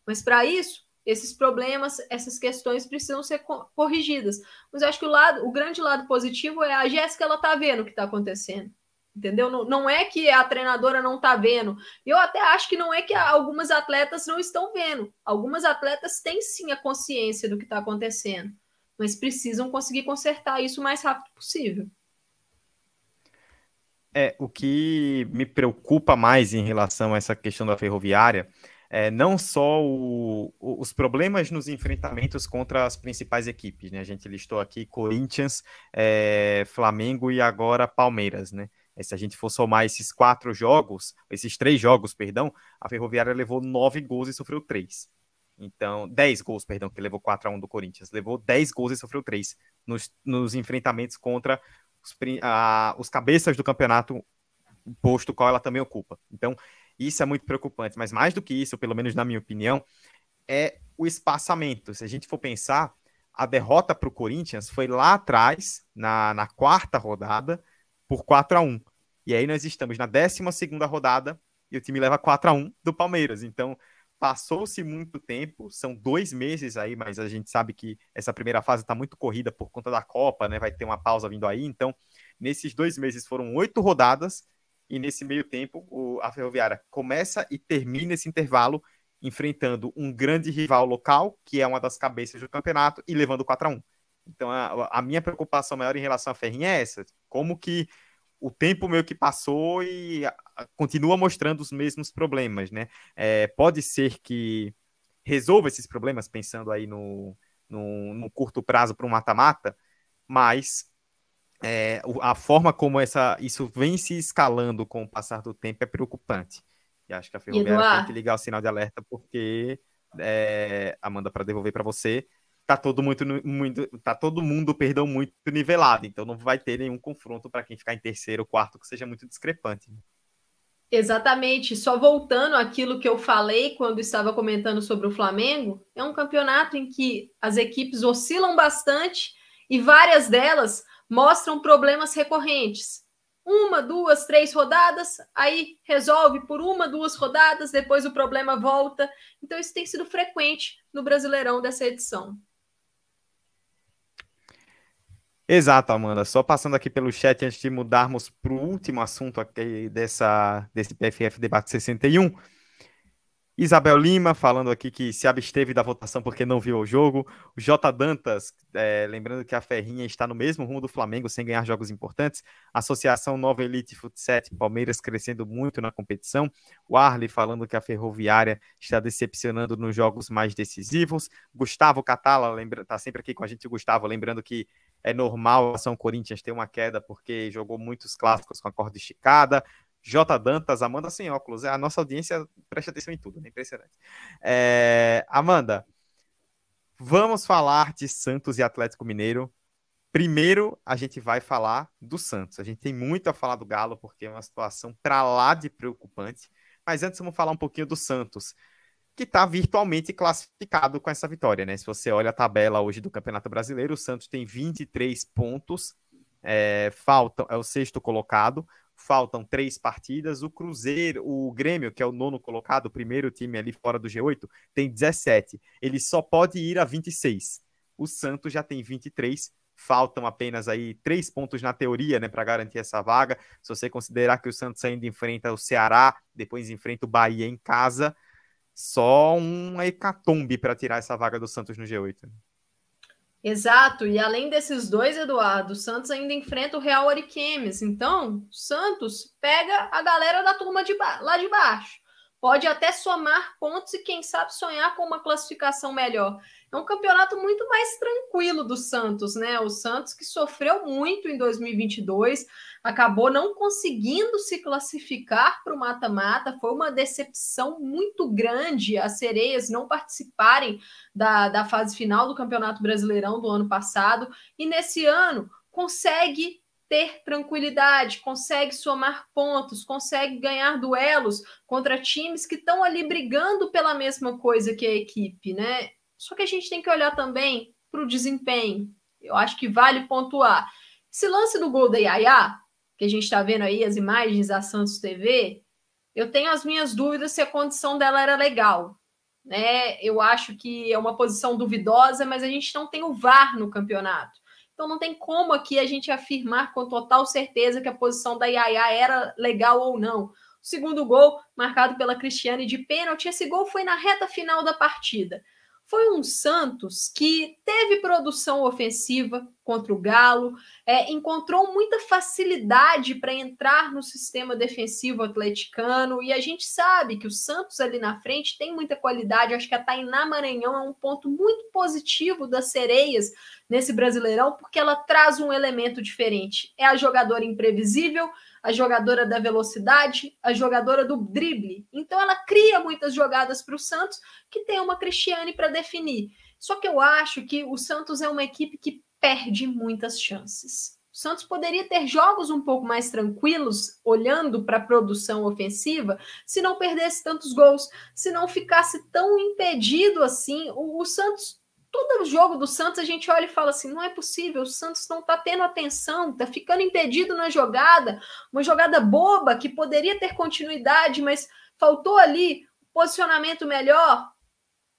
Mas para isso, esses problemas, essas questões precisam ser corrigidas. Mas eu acho que o lado, o grande lado positivo é a Jéssica ela tá vendo o que está acontecendo. Entendeu? Não, não é que a treinadora não está vendo. Eu até acho que não é que algumas atletas não estão vendo. Algumas atletas têm sim a consciência do que está acontecendo, mas precisam conseguir consertar isso o mais rápido possível. É, o que me preocupa mais em relação a essa questão da ferroviária é não só o, os problemas nos enfrentamentos contra as principais equipes, né? A gente listou aqui Corinthians, é, Flamengo e agora Palmeiras, né? E se a gente for somar esses quatro jogos, esses três jogos, perdão, a Ferroviária levou nove gols e sofreu três. Então, dez gols, perdão, que levou 4 a 1 do Corinthians. Levou dez gols e sofreu três nos, nos enfrentamentos contra os, a, os cabeças do campeonato, posto qual ela também ocupa. Então, isso é muito preocupante. Mas mais do que isso, pelo menos na minha opinião, é o espaçamento. Se a gente for pensar, a derrota para o Corinthians foi lá atrás, na, na quarta rodada, por 4 a 1 E aí nós estamos na 12 rodada e o time leva 4 a 1 do Palmeiras. Então, passou-se muito tempo, são dois meses aí, mas a gente sabe que essa primeira fase está muito corrida por conta da Copa, né? Vai ter uma pausa vindo aí. Então, nesses dois meses foram oito rodadas, e nesse meio tempo, o, a Ferroviária começa e termina esse intervalo enfrentando um grande rival local, que é uma das cabeças do campeonato, e levando 4 a 1 Então, a, a minha preocupação maior em relação à Ferrinha é essa: como que o tempo meio que passou e continua mostrando os mesmos problemas, né? É, pode ser que resolva esses problemas pensando aí no, no, no curto prazo para um mata-mata, mas é, a forma como essa, isso vem se escalando com o passar do tempo é preocupante. E acho que a Ferroviária tem que ligar o sinal de alerta porque é, Amanda para devolver para você tá todo muito, muito tá todo mundo perdão muito nivelado, então não vai ter nenhum confronto para quem ficar em terceiro ou quarto que seja muito discrepante. Né? Exatamente. Só voltando àquilo que eu falei quando estava comentando sobre o Flamengo, é um campeonato em que as equipes oscilam bastante e várias delas mostram problemas recorrentes. Uma, duas, três rodadas, aí resolve por uma, duas rodadas, depois o problema volta. Então, isso tem sido frequente no Brasileirão dessa edição. Exato, Amanda. Só passando aqui pelo chat antes de mudarmos para o último assunto aqui dessa, desse PFF Debate 61. Isabel Lima falando aqui que se absteve da votação porque não viu o jogo. O J. Dantas, é, lembrando que a Ferrinha está no mesmo rumo do Flamengo sem ganhar jogos importantes. Associação Nova Elite Futsal, Palmeiras crescendo muito na competição. O Arley falando que a Ferroviária está decepcionando nos jogos mais decisivos. Gustavo Catala, lembra, tá sempre aqui com a gente, Gustavo, lembrando que é normal a São Corinthians ter uma queda porque jogou muitos clássicos com a corda esticada. J. Dantas, Amanda sem óculos. A nossa audiência presta atenção em tudo, é impressionante. É, Amanda, vamos falar de Santos e Atlético Mineiro. Primeiro, a gente vai falar do Santos. A gente tem muito a falar do Galo, porque é uma situação para lá de preocupante. Mas antes, vamos falar um pouquinho do Santos, que está virtualmente classificado com essa vitória. Né? Se você olha a tabela hoje do Campeonato Brasileiro, o Santos tem 23 pontos, é, faltam, é o sexto colocado faltam três partidas. O Cruzeiro, o Grêmio, que é o nono colocado, o primeiro time ali fora do G8, tem 17. Ele só pode ir a 26. O Santos já tem 23. Faltam apenas aí três pontos na teoria, né, para garantir essa vaga. Se você considerar que o Santos ainda enfrenta o Ceará, depois enfrenta o Bahia em casa, só um hecatombe para tirar essa vaga do Santos no G8. Exato, e além desses dois, Eduardo, o Santos ainda enfrenta o Real Ariquemes. Então, o Santos pega a galera da turma de lá de baixo. Pode até somar pontos e, quem sabe, sonhar com uma classificação melhor. É um campeonato muito mais tranquilo do Santos, né? O Santos que sofreu muito em 2022, acabou não conseguindo se classificar para o mata-mata. Foi uma decepção muito grande as sereias não participarem da, da fase final do Campeonato Brasileirão do ano passado. E nesse ano consegue ter tranquilidade, consegue somar pontos, consegue ganhar duelos contra times que estão ali brigando pela mesma coisa que a equipe, né? Só que a gente tem que olhar também para o desempenho. Eu acho que vale pontuar. Esse lance do gol da Yaya, que a gente está vendo aí as imagens da Santos TV, eu tenho as minhas dúvidas se a condição dela era legal. Né? Eu acho que é uma posição duvidosa, mas a gente não tem o VAR no campeonato. Então não tem como aqui a gente afirmar com total certeza que a posição da Yaya era legal ou não. O segundo gol, marcado pela Cristiane de pênalti, esse gol foi na reta final da partida foi um Santos que teve produção ofensiva contra o Galo, é, encontrou muita facilidade para entrar no sistema defensivo atleticano, e a gente sabe que o Santos ali na frente tem muita qualidade. Acho que a Tainá Maranhão é um ponto muito positivo das sereias nesse Brasileirão, porque ela traz um elemento diferente. É a jogadora imprevisível a jogadora da velocidade, a jogadora do drible. Então ela cria muitas jogadas para o Santos que tem uma Cristiane para definir. Só que eu acho que o Santos é uma equipe que perde muitas chances. O Santos poderia ter jogos um pouco mais tranquilos, olhando para a produção ofensiva, se não perdesse tantos gols, se não ficasse tão impedido assim. O, o Santos todo jogo do Santos a gente olha e fala assim: não é possível, o Santos não está tendo atenção, está ficando impedido na jogada, uma jogada boba que poderia ter continuidade, mas faltou ali posicionamento melhor,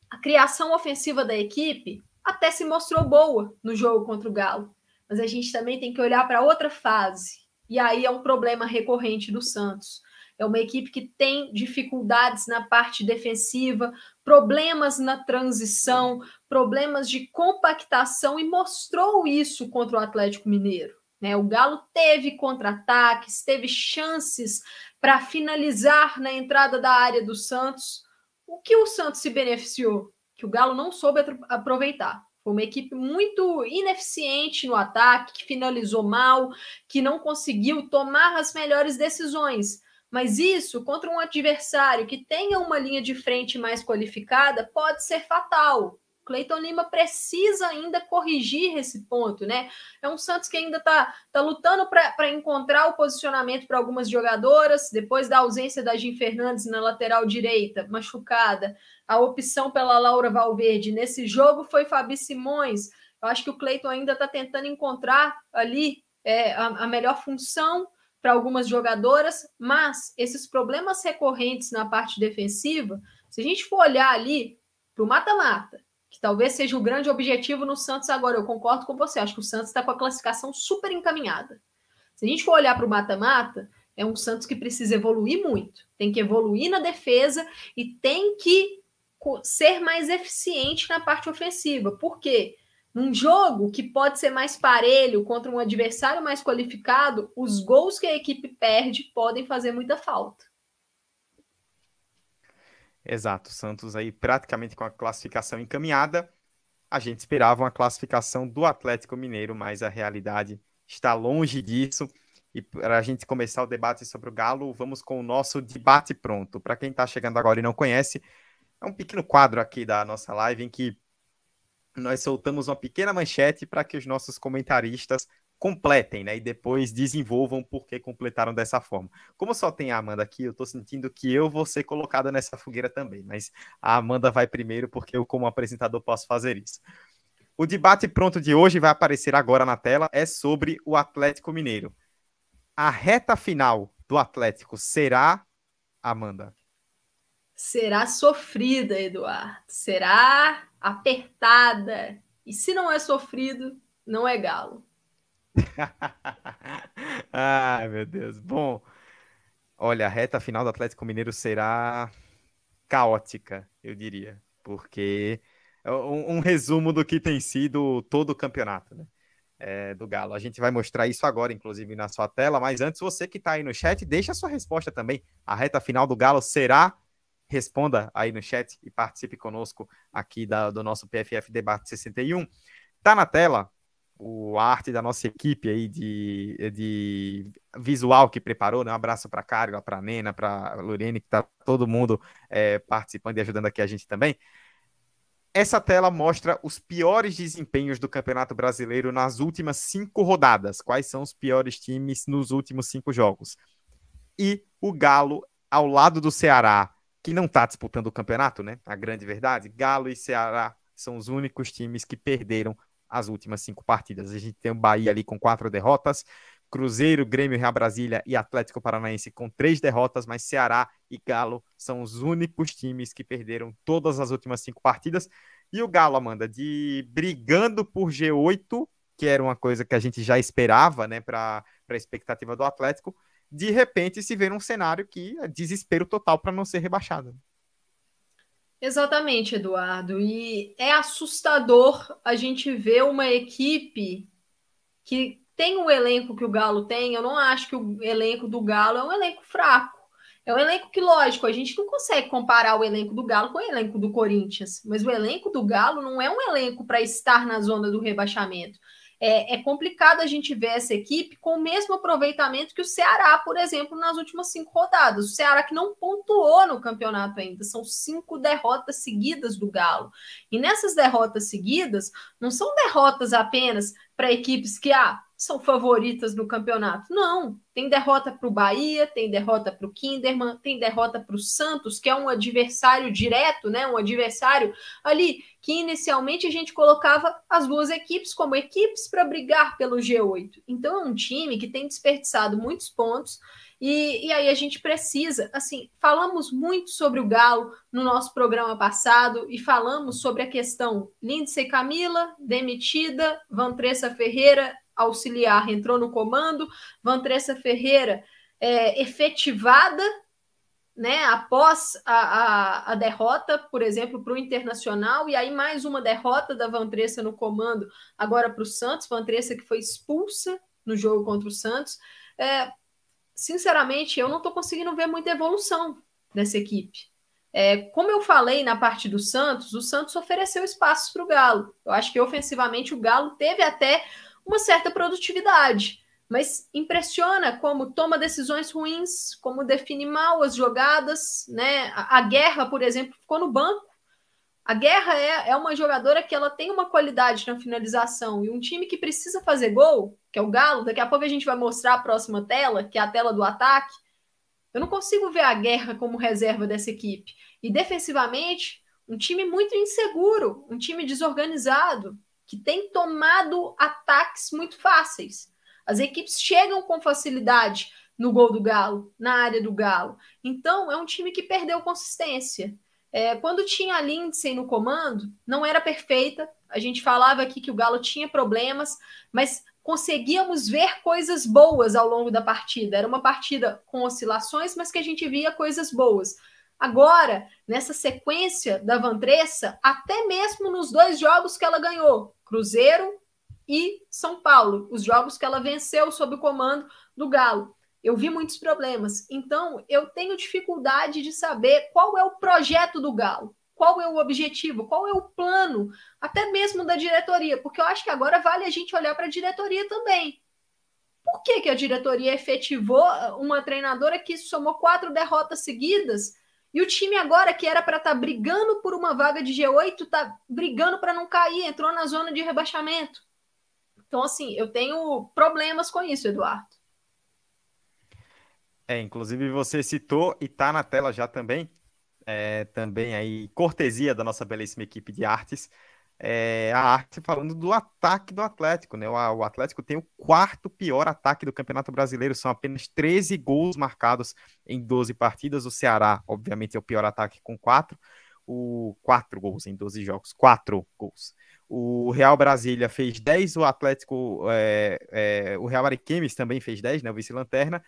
a criação ofensiva da equipe até se mostrou boa no jogo contra o Galo. Mas a gente também tem que olhar para outra fase. E aí é um problema recorrente do Santos. É uma equipe que tem dificuldades na parte defensiva, problemas na transição, problemas de compactação e mostrou isso contra o Atlético Mineiro. Né? O Galo teve contra-ataques, teve chances para finalizar na entrada da área do Santos. O que o Santos se beneficiou? Que o Galo não soube aproveitar. Foi uma equipe muito ineficiente no ataque, que finalizou mal, que não conseguiu tomar as melhores decisões. Mas isso, contra um adversário que tenha uma linha de frente mais qualificada, pode ser fatal. Cleiton Lima precisa ainda corrigir esse ponto, né? É um Santos que ainda está tá lutando para encontrar o posicionamento para algumas jogadoras, depois da ausência da Jim Fernandes na lateral direita, machucada. A opção pela Laura Valverde nesse jogo foi Fabi Simões. Eu acho que o Cleiton ainda está tentando encontrar ali é, a, a melhor função para algumas jogadoras, mas esses problemas recorrentes na parte defensiva, se a gente for olhar ali para o mata-mata, que talvez seja o grande objetivo no Santos agora, eu concordo com você, acho que o Santos está com a classificação super encaminhada. Se a gente for olhar para o mata-mata, É um Santos que precisa evoluir muito. Tem que evoluir na defesa e tem que ser mais eficiente na parte ofensiva. Por quê? Num jogo que pode ser mais parelho contra um adversário mais qualificado, os gols que a equipe perde podem fazer muita falta. Exato, Santos aí praticamente com a classificação encaminhada. A gente esperava uma classificação do Atlético Mineiro, mas a realidade está longe disso. E para a gente começar o debate sobre o Galo, vamos com o nosso debate pronto. Para quem está chegando agora e não conhece, é um pequeno quadro aqui da nossa live em que nós soltamos uma pequena manchete para que os nossos comentaristas completem, né? E depois desenvolvam por que completaram dessa forma. Como só tem a Amanda aqui, eu estou sentindo que eu vou ser colocada nessa fogueira também, mas a Amanda vai primeiro porque eu, como apresentador, posso fazer isso. O debate pronto de hoje vai aparecer agora na tela, é sobre o Atlético Mineiro. A reta final do Atlético será, Amanda? Será sofrida, Eduardo. Será apertada. E se não é sofrido, não é galo. Ai, meu Deus. Bom, olha, a reta final do Atlético Mineiro será caótica, eu diria, porque é um, um resumo do que tem sido todo o campeonato, né? É, do Galo. A gente vai mostrar isso agora, inclusive, na sua tela, mas antes, você que está aí no chat, deixa a sua resposta também. A reta final do Galo será responda aí no chat e participe conosco aqui da, do nosso PFF Debate 61. Tá na tela o a arte da nossa equipe aí de, de visual que preparou, né? Um abraço para Carla, para Nena, para Lorene, que tá todo mundo é, participando e ajudando aqui a gente também. Essa tela mostra os piores desempenhos do Campeonato Brasileiro nas últimas cinco rodadas. Quais são os piores times nos últimos cinco jogos? E o Galo, ao lado do Ceará, que não está disputando o campeonato, né? A grande verdade, Galo e Ceará são os únicos times que perderam as últimas cinco partidas. A gente tem o Bahia ali com quatro derrotas, Cruzeiro, Grêmio, Real Brasília e Atlético Paranaense com três derrotas, mas Ceará e Galo são os únicos times que perderam todas as últimas cinco partidas. E o Galo, Amanda, de brigando por G8, que era uma coisa que a gente já esperava, né, para a expectativa do Atlético, de repente se vê num cenário que é desespero total para não ser rebaixado. Exatamente, Eduardo. E é assustador a gente ver uma equipe que tem o elenco que o Galo tem. Eu não acho que o elenco do Galo é um elenco fraco. É um elenco que, lógico, a gente não consegue comparar o elenco do Galo com o elenco do Corinthians, mas o elenco do Galo não é um elenco para estar na zona do rebaixamento é, é, complicado a gente ver essa equipe com o mesmo aproveitamento que o Ceará, por exemplo, nas últimas cinco rodadas. O Ceará que não pontuou no campeonato ainda, são cinco derrotas seguidas do Galo. E nessas derrotas seguidas, não são derrotas apenas para equipes que, ah, são favoritas no campeonato. Não, tem derrota para o Bahia, tem derrota para o Kinderman, tem derrota para o Santos, que é um adversário direto, né? Um adversário ali que inicialmente a gente colocava as duas equipes como equipes para brigar pelo G8. Então é um time que tem desperdiçado muitos pontos. E, e aí a gente precisa, assim, falamos muito sobre o Galo no nosso programa passado e falamos sobre a questão Lindsay Camila, demitida, Vantressa Ferreira auxiliar entrou no comando, Vantressa Ferreira é, efetivada né, após a, a, a, derrota, por exemplo, para o Internacional, e aí mais uma derrota da Vantressa no comando, agora para o Santos, Vantressa que foi expulsa no jogo contra o Santos. É, sinceramente, eu não estou conseguindo ver muita evolução dessa equipe. É, como eu falei na parte do Santos, o Santos ofereceu espaços para o Galo. Eu acho que ofensivamente o Galo teve até uma certa produtividade. Mas impressiona como toma decisões ruins, como define mal as jogadas, né? A, a Guerra, por exemplo, ficou no banco. A Guerra é, é uma jogadora que ela tem uma qualidade na finalização e um time que precisa fazer gol, que é o Galo, daqui a pouco a gente vai mostrar a próxima tela, que é a tela do ataque. Eu não consigo ver a Guerra como reserva dessa equipe. E defensivamente, um time muito inseguro, um time desorganizado, que tem tomado ataques muito fáceis. As equipes chegam com facilidade no gol do Galo, na área do Galo. Então, é um time que perdeu consistência. É, quando tinha a Lindsay no comando, não era perfeita. A gente falava aqui que o Galo tinha problemas, mas conseguíamos ver coisas boas ao longo da partida. Era uma partida com oscilações, mas que a gente via coisas boas. Agora, nessa sequência da Vantressa, até mesmo nos dois jogos que ela ganhou, Cruzeiro e São Paulo, os jogos que ela venceu sob o comando do Galo, eu vi muitos problemas. Então, eu tenho dificuldade de saber qual é o projeto do Galo qual é o objetivo, qual é o plano, até mesmo da diretoria, porque eu acho que agora vale a gente olhar para a diretoria também. Por que, que a diretoria efetivou uma treinadora que somou quatro derrotas seguidas e o time agora que era para estar tá brigando por uma vaga de G8 está brigando para não cair, entrou na zona de rebaixamento? Então, assim, eu tenho problemas com isso, Eduardo. É, inclusive você citou e está na tela já também é, também aí, cortesia da nossa belíssima equipe de artes, é, a arte falando do ataque do Atlético, né? O, o, Atlético tem o quarto pior ataque do Campeonato Brasileiro, são apenas 13 gols marcados em 12 partidas. O Ceará, obviamente, é o pior ataque com 4, o 4 gols em 12 jogos, 4 gols. O Real Brasília fez 10, o Atlético, é, é, o Real Ariquemes também fez 10, né? O vice-lanterna,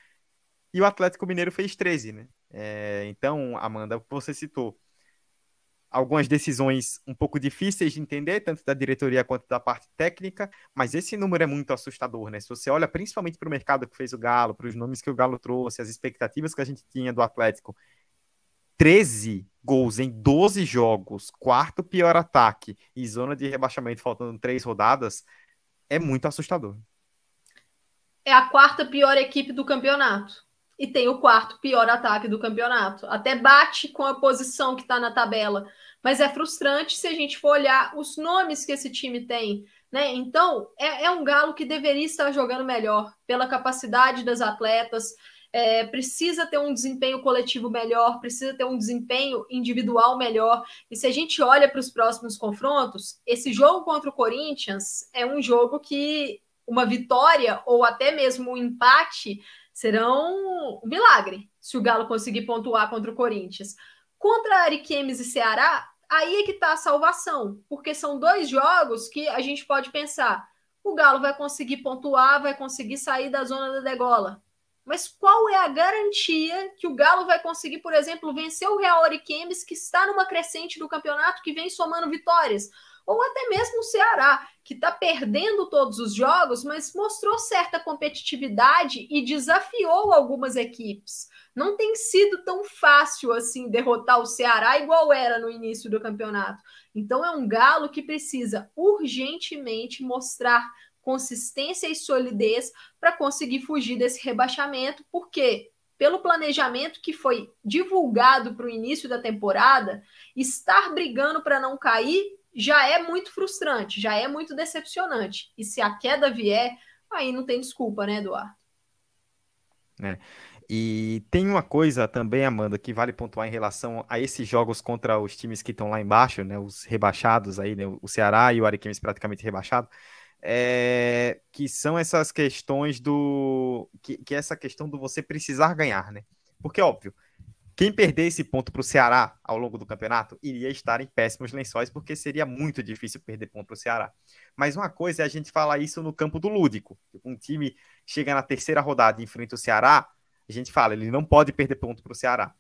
e o Atlético Mineiro fez 13, né? É, então, Amanda, você citou algumas decisões um pouco difíceis de entender, tanto da diretoria quanto da parte técnica, mas esse número é muito assustador, né? Se você olha principalmente para o mercado que fez o Galo, para os nomes que o Galo trouxe, as expectativas que a gente tinha do Atlético, 13 gols em 12 jogos, quarto pior ataque e zona de rebaixamento faltando três rodadas, é muito assustador. É a quarta pior equipe do campeonato e tem o quarto pior ataque do campeonato. Até bate com a posição que está na tabela, mas é frustrante se a gente for olhar os nomes que esse time tem. Né? Então, é, é um Galo que deveria estar jogando melhor pela capacidade das atletas. É, precisa ter um desempenho coletivo melhor, precisa ter um desempenho individual melhor. E se a gente olha para os próximos confrontos, esse jogo contra o Corinthians é um jogo que uma vitória ou até mesmo um empate serão um milagre se o Galo conseguir pontuar contra o Corinthians. Contra Ariquemes e Ceará, aí é que está a salvação, porque são dois jogos que a gente pode pensar: o Galo vai conseguir pontuar, vai conseguir sair da zona da degola. Mas qual é a garantia que o Galo vai conseguir, por exemplo, vencer o Real Ariquemes, que está numa crescente do campeonato, que vem somando vitórias? Ou até mesmo o Ceará, que está perdendo todos os jogos, mas mostrou certa competitividade e desafiou algumas equipes. Não tem sido tão fácil assim derrotar o Ceará igual era no início do campeonato. Então é um galo que precisa urgentemente mostrar consistência e solidez para conseguir fugir desse rebaixamento, porque pelo planejamento que foi divulgado para o início da temporada, estar brigando para não cair já é muito frustrante, já é muito decepcionante. E se a queda vier, aí não tem desculpa, né, Eduardo? É. E tem uma coisa também, Amanda, que vale pontuar em relação a esses jogos contra os times que estão lá embaixo, né, os rebaixados aí, né, o Ceará e o Ariquemes praticamente rebaixado, é, que são essas questões do que, que é essa questão do você precisar ganhar, né? Porque óbvio, quem perder esse ponto para o Ceará ao longo do campeonato iria estar em péssimos lençóis, porque seria muito difícil perder ponto para o Ceará. Mas uma coisa é a gente falar isso no campo do lúdico. Um time chega na terceira rodada e enfrenta o Ceará, a gente fala, ele não pode perder ponto para o Ceará.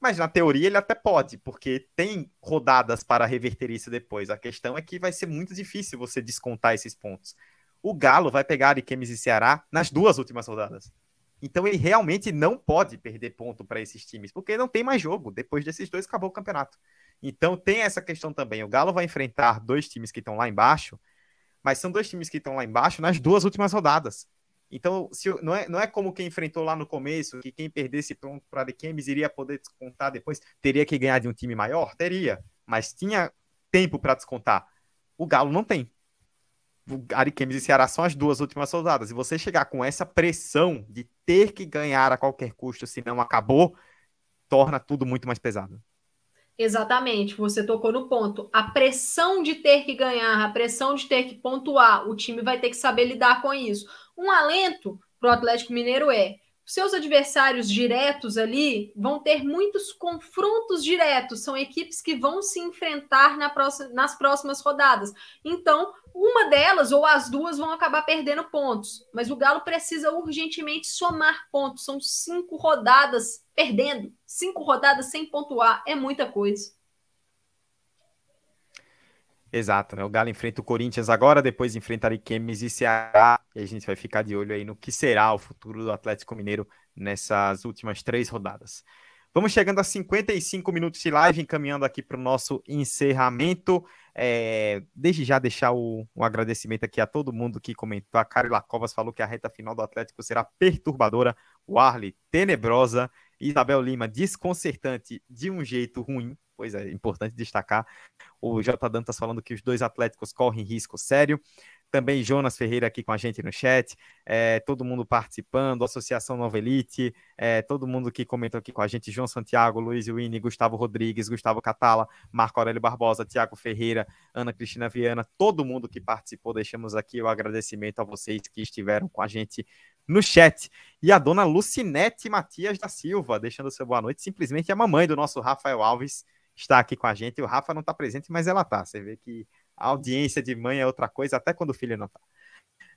Mas na teoria ele até pode, porque tem rodadas para reverter isso depois. A questão é que vai ser muito difícil você descontar esses pontos. O Galo vai pegar Ariquemes e Ceará nas duas últimas rodadas. Então ele realmente não pode perder ponto para esses times, porque não tem mais jogo. Depois desses dois, acabou o campeonato. Então tem essa questão também. O Galo vai enfrentar dois times que estão lá embaixo, mas são dois times que estão lá embaixo nas duas últimas rodadas. Então, se, não, é, não é como quem enfrentou lá no começo, que quem perdesse ponto para Ariquemes iria poder descontar depois, teria que ganhar de um time maior? Teria, mas tinha tempo para descontar. O Galo não tem. Ariquemes e Ceará são as duas últimas rodadas. E você chegar com essa pressão de ter que ganhar a qualquer custo, senão acabou, torna tudo muito mais pesado. Exatamente, você tocou no ponto. A pressão de ter que ganhar, a pressão de ter que pontuar, o time vai ter que saber lidar com isso. Um alento para o Atlético Mineiro é: seus adversários diretos ali vão ter muitos confrontos diretos, são equipes que vão se enfrentar na próxima, nas próximas rodadas. Então, uma delas ou as duas vão acabar perdendo pontos. Mas o Galo precisa urgentemente somar pontos. São cinco rodadas perdendo, cinco rodadas sem pontuar. É muita coisa. Exato, né? O Galo enfrenta o Corinthians agora, depois enfrenta Ariquemes e Ceará, e a gente vai ficar de olho aí no que será o futuro do Atlético Mineiro nessas últimas três rodadas. Vamos chegando a 55 minutos de live, encaminhando aqui para o nosso encerramento. É, desde já deixar o, um agradecimento aqui a todo mundo que comentou. A Carla Covas falou que a reta final do Atlético será perturbadora, o Arley tenebrosa, Isabel Lima desconcertante de um jeito ruim. Pois é, importante destacar. O J. Dantas falando que os dois Atléticos correm risco sério. Também Jonas Ferreira aqui com a gente no chat, é, todo mundo participando, Associação Nova Elite, é, todo mundo que comentou aqui com a gente, João Santiago, Luiz Winnie, Gustavo Rodrigues, Gustavo Catala, Marco Aurélio Barbosa, Tiago Ferreira, Ana Cristina Viana, todo mundo que participou, deixamos aqui o agradecimento a vocês que estiveram com a gente no chat. E a dona Lucinete Matias da Silva, deixando seu boa noite, simplesmente a mamãe do nosso Rafael Alves está aqui com a gente. O Rafa não está presente, mas ela está. Você vê que a audiência de mãe é outra coisa, até quando o filho não está.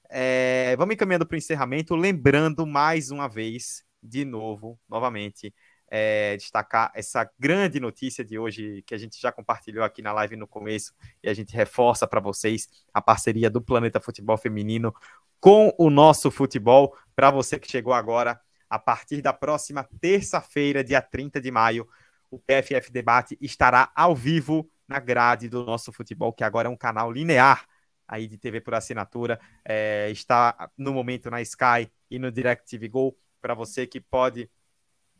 É, vamos encaminhando para o encerramento, lembrando mais uma vez, de novo, novamente, é, destacar essa grande notícia de hoje que a gente já compartilhou aqui na live no começo e a gente reforça para vocês a parceria do Planeta Futebol Feminino com o nosso futebol. Para você que chegou agora, a partir da próxima terça-feira, dia 30 de maio, o PFF Debate estará ao vivo na grade do nosso futebol, que agora é um canal linear aí de TV por assinatura. É, está no momento na Sky e no DirecTV Go para você que pode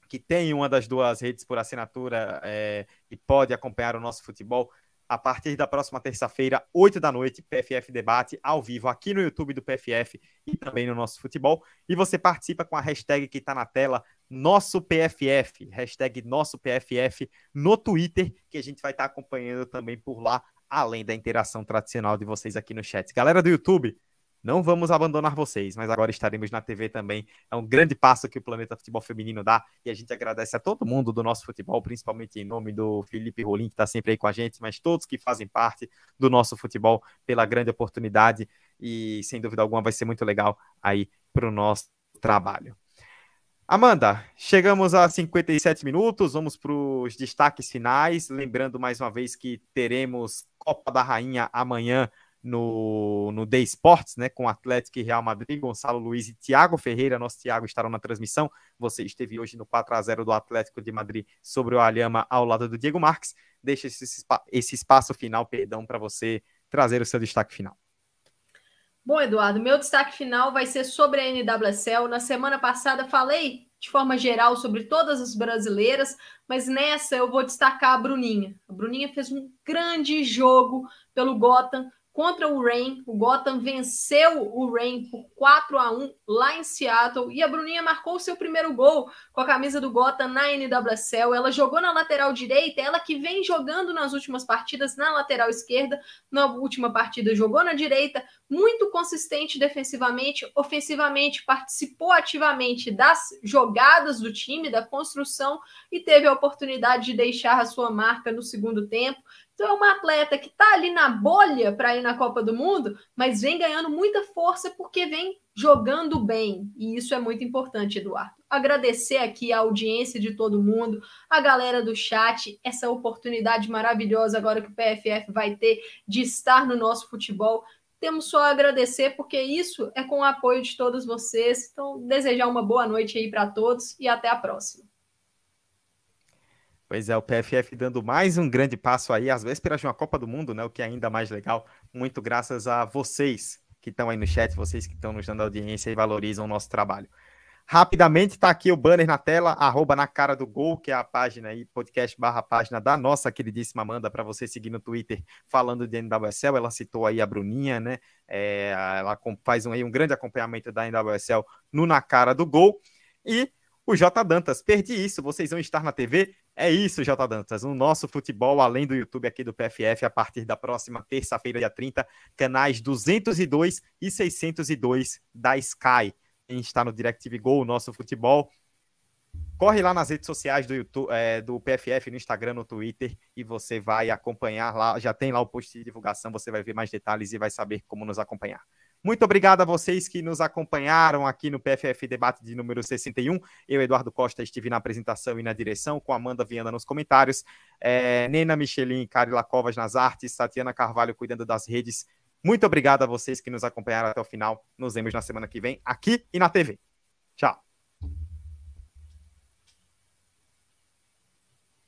que tem uma das duas redes por assinatura é, e pode acompanhar o nosso futebol a partir da próxima terça-feira, 8 da noite, PFF Debate, ao vivo, aqui no YouTube do PFF e também no nosso futebol. E você participa com a hashtag que está na tela, nosso PFF, hashtag nosso PFF, no Twitter, que a gente vai estar tá acompanhando também por lá, além da interação tradicional de vocês aqui no chat. Galera do YouTube, não vamos abandonar vocês, mas agora estaremos na TV também. É um grande passo que o Planeta Futebol Feminino dá e a gente agradece a todo mundo do nosso futebol, principalmente em nome do Felipe Rolim, que está sempre aí com a gente, mas todos que fazem parte do nosso futebol pela grande oportunidade e sem dúvida alguma vai ser muito legal aí para o nosso trabalho. Amanda, chegamos a 57 minutos, vamos para os destaques finais. Lembrando mais uma vez que teremos Copa da Rainha amanhã no, no The Sports, né, com Atlético e Real Madrid, Gonçalo Luiz e Thiago Ferreira. Nosso Thiago estarão na transmissão. Você esteve hoje no 4 a 0 do Atlético de Madrid sobre o Alhama ao lado do Diego Marques. Deixa esse, esse espaço final, perdão, para você trazer o seu destaque final. Bom, Eduardo, meu destaque final vai ser sobre a NWSL. Na semana passada falei de forma geral sobre todas as brasileiras, mas nessa eu vou destacar a Bruninha. A Bruninha fez um grande jogo pelo Gotham, contra o Rain. O Gotham venceu o Rain por 4 a 1 lá em Seattle e a Bruninha marcou seu primeiro gol com a camisa do Gotham na NWSL. Ela jogou na lateral direita, ela que vem jogando nas últimas partidas na lateral esquerda. Na última partida jogou na direita, muito consistente defensivamente, ofensivamente participou ativamente das jogadas do time, da construção e teve a oportunidade de deixar a sua marca no segundo tempo. Então é uma atleta que está ali na bolha para ir na Copa do Mundo, mas vem ganhando muita força porque vem jogando bem. E isso é muito importante, Eduardo. Agradecer aqui a audiência de todo mundo, a galera do chat, essa oportunidade maravilhosa agora que o PFF vai ter de estar no nosso futebol. Temos só a agradecer, porque isso é com o apoio de todos vocês. Então, desejar uma boa noite aí para todos e até a próxima. Pois é, o PFF dando mais um grande passo aí, às vésperas de uma Copa do Mundo, né? O que é ainda mais legal. Muito graças a vocês que estão aí no chat, vocês que estão nos dando audiência e valorizam o nosso trabalho. Rapidamente, tá aqui o banner na tela, arroba na cara do gol, que é a página aí, podcast barra página da nossa queridíssima Amanda, para você seguir no Twitter falando de NWSL. Ela citou aí a Bruninha, né? É, ela faz um, aí um grande acompanhamento da NWSL no Na Cara do Gol. E o J Dantas, perdi isso, vocês vão estar na TV? É isso, J Dantas, o nosso futebol, além do YouTube aqui do PFF, a partir da próxima terça-feira, dia 30, canais 202 e 602 da Sky. A gente está no DirecTV Go, o nosso futebol. corre lá nas redes sociais do YouTube, é, do PFF, no Instagram, no Twitter, e você vai acompanhar lá. Já tem lá o post de divulgação, você vai ver mais detalhes e vai saber como nos acompanhar. Muito obrigado a vocês que nos acompanharam aqui no PFF Debate de número 61. Eu, Eduardo Costa, estive na apresentação e na direção, com Amanda Viana nos comentários, é, Nena Michelin, Carila Covas nas artes, Tatiana Carvalho cuidando das redes. Muito obrigado a vocês que nos acompanharam até o final. Nos vemos na semana que vem, aqui e na TV. Tchau.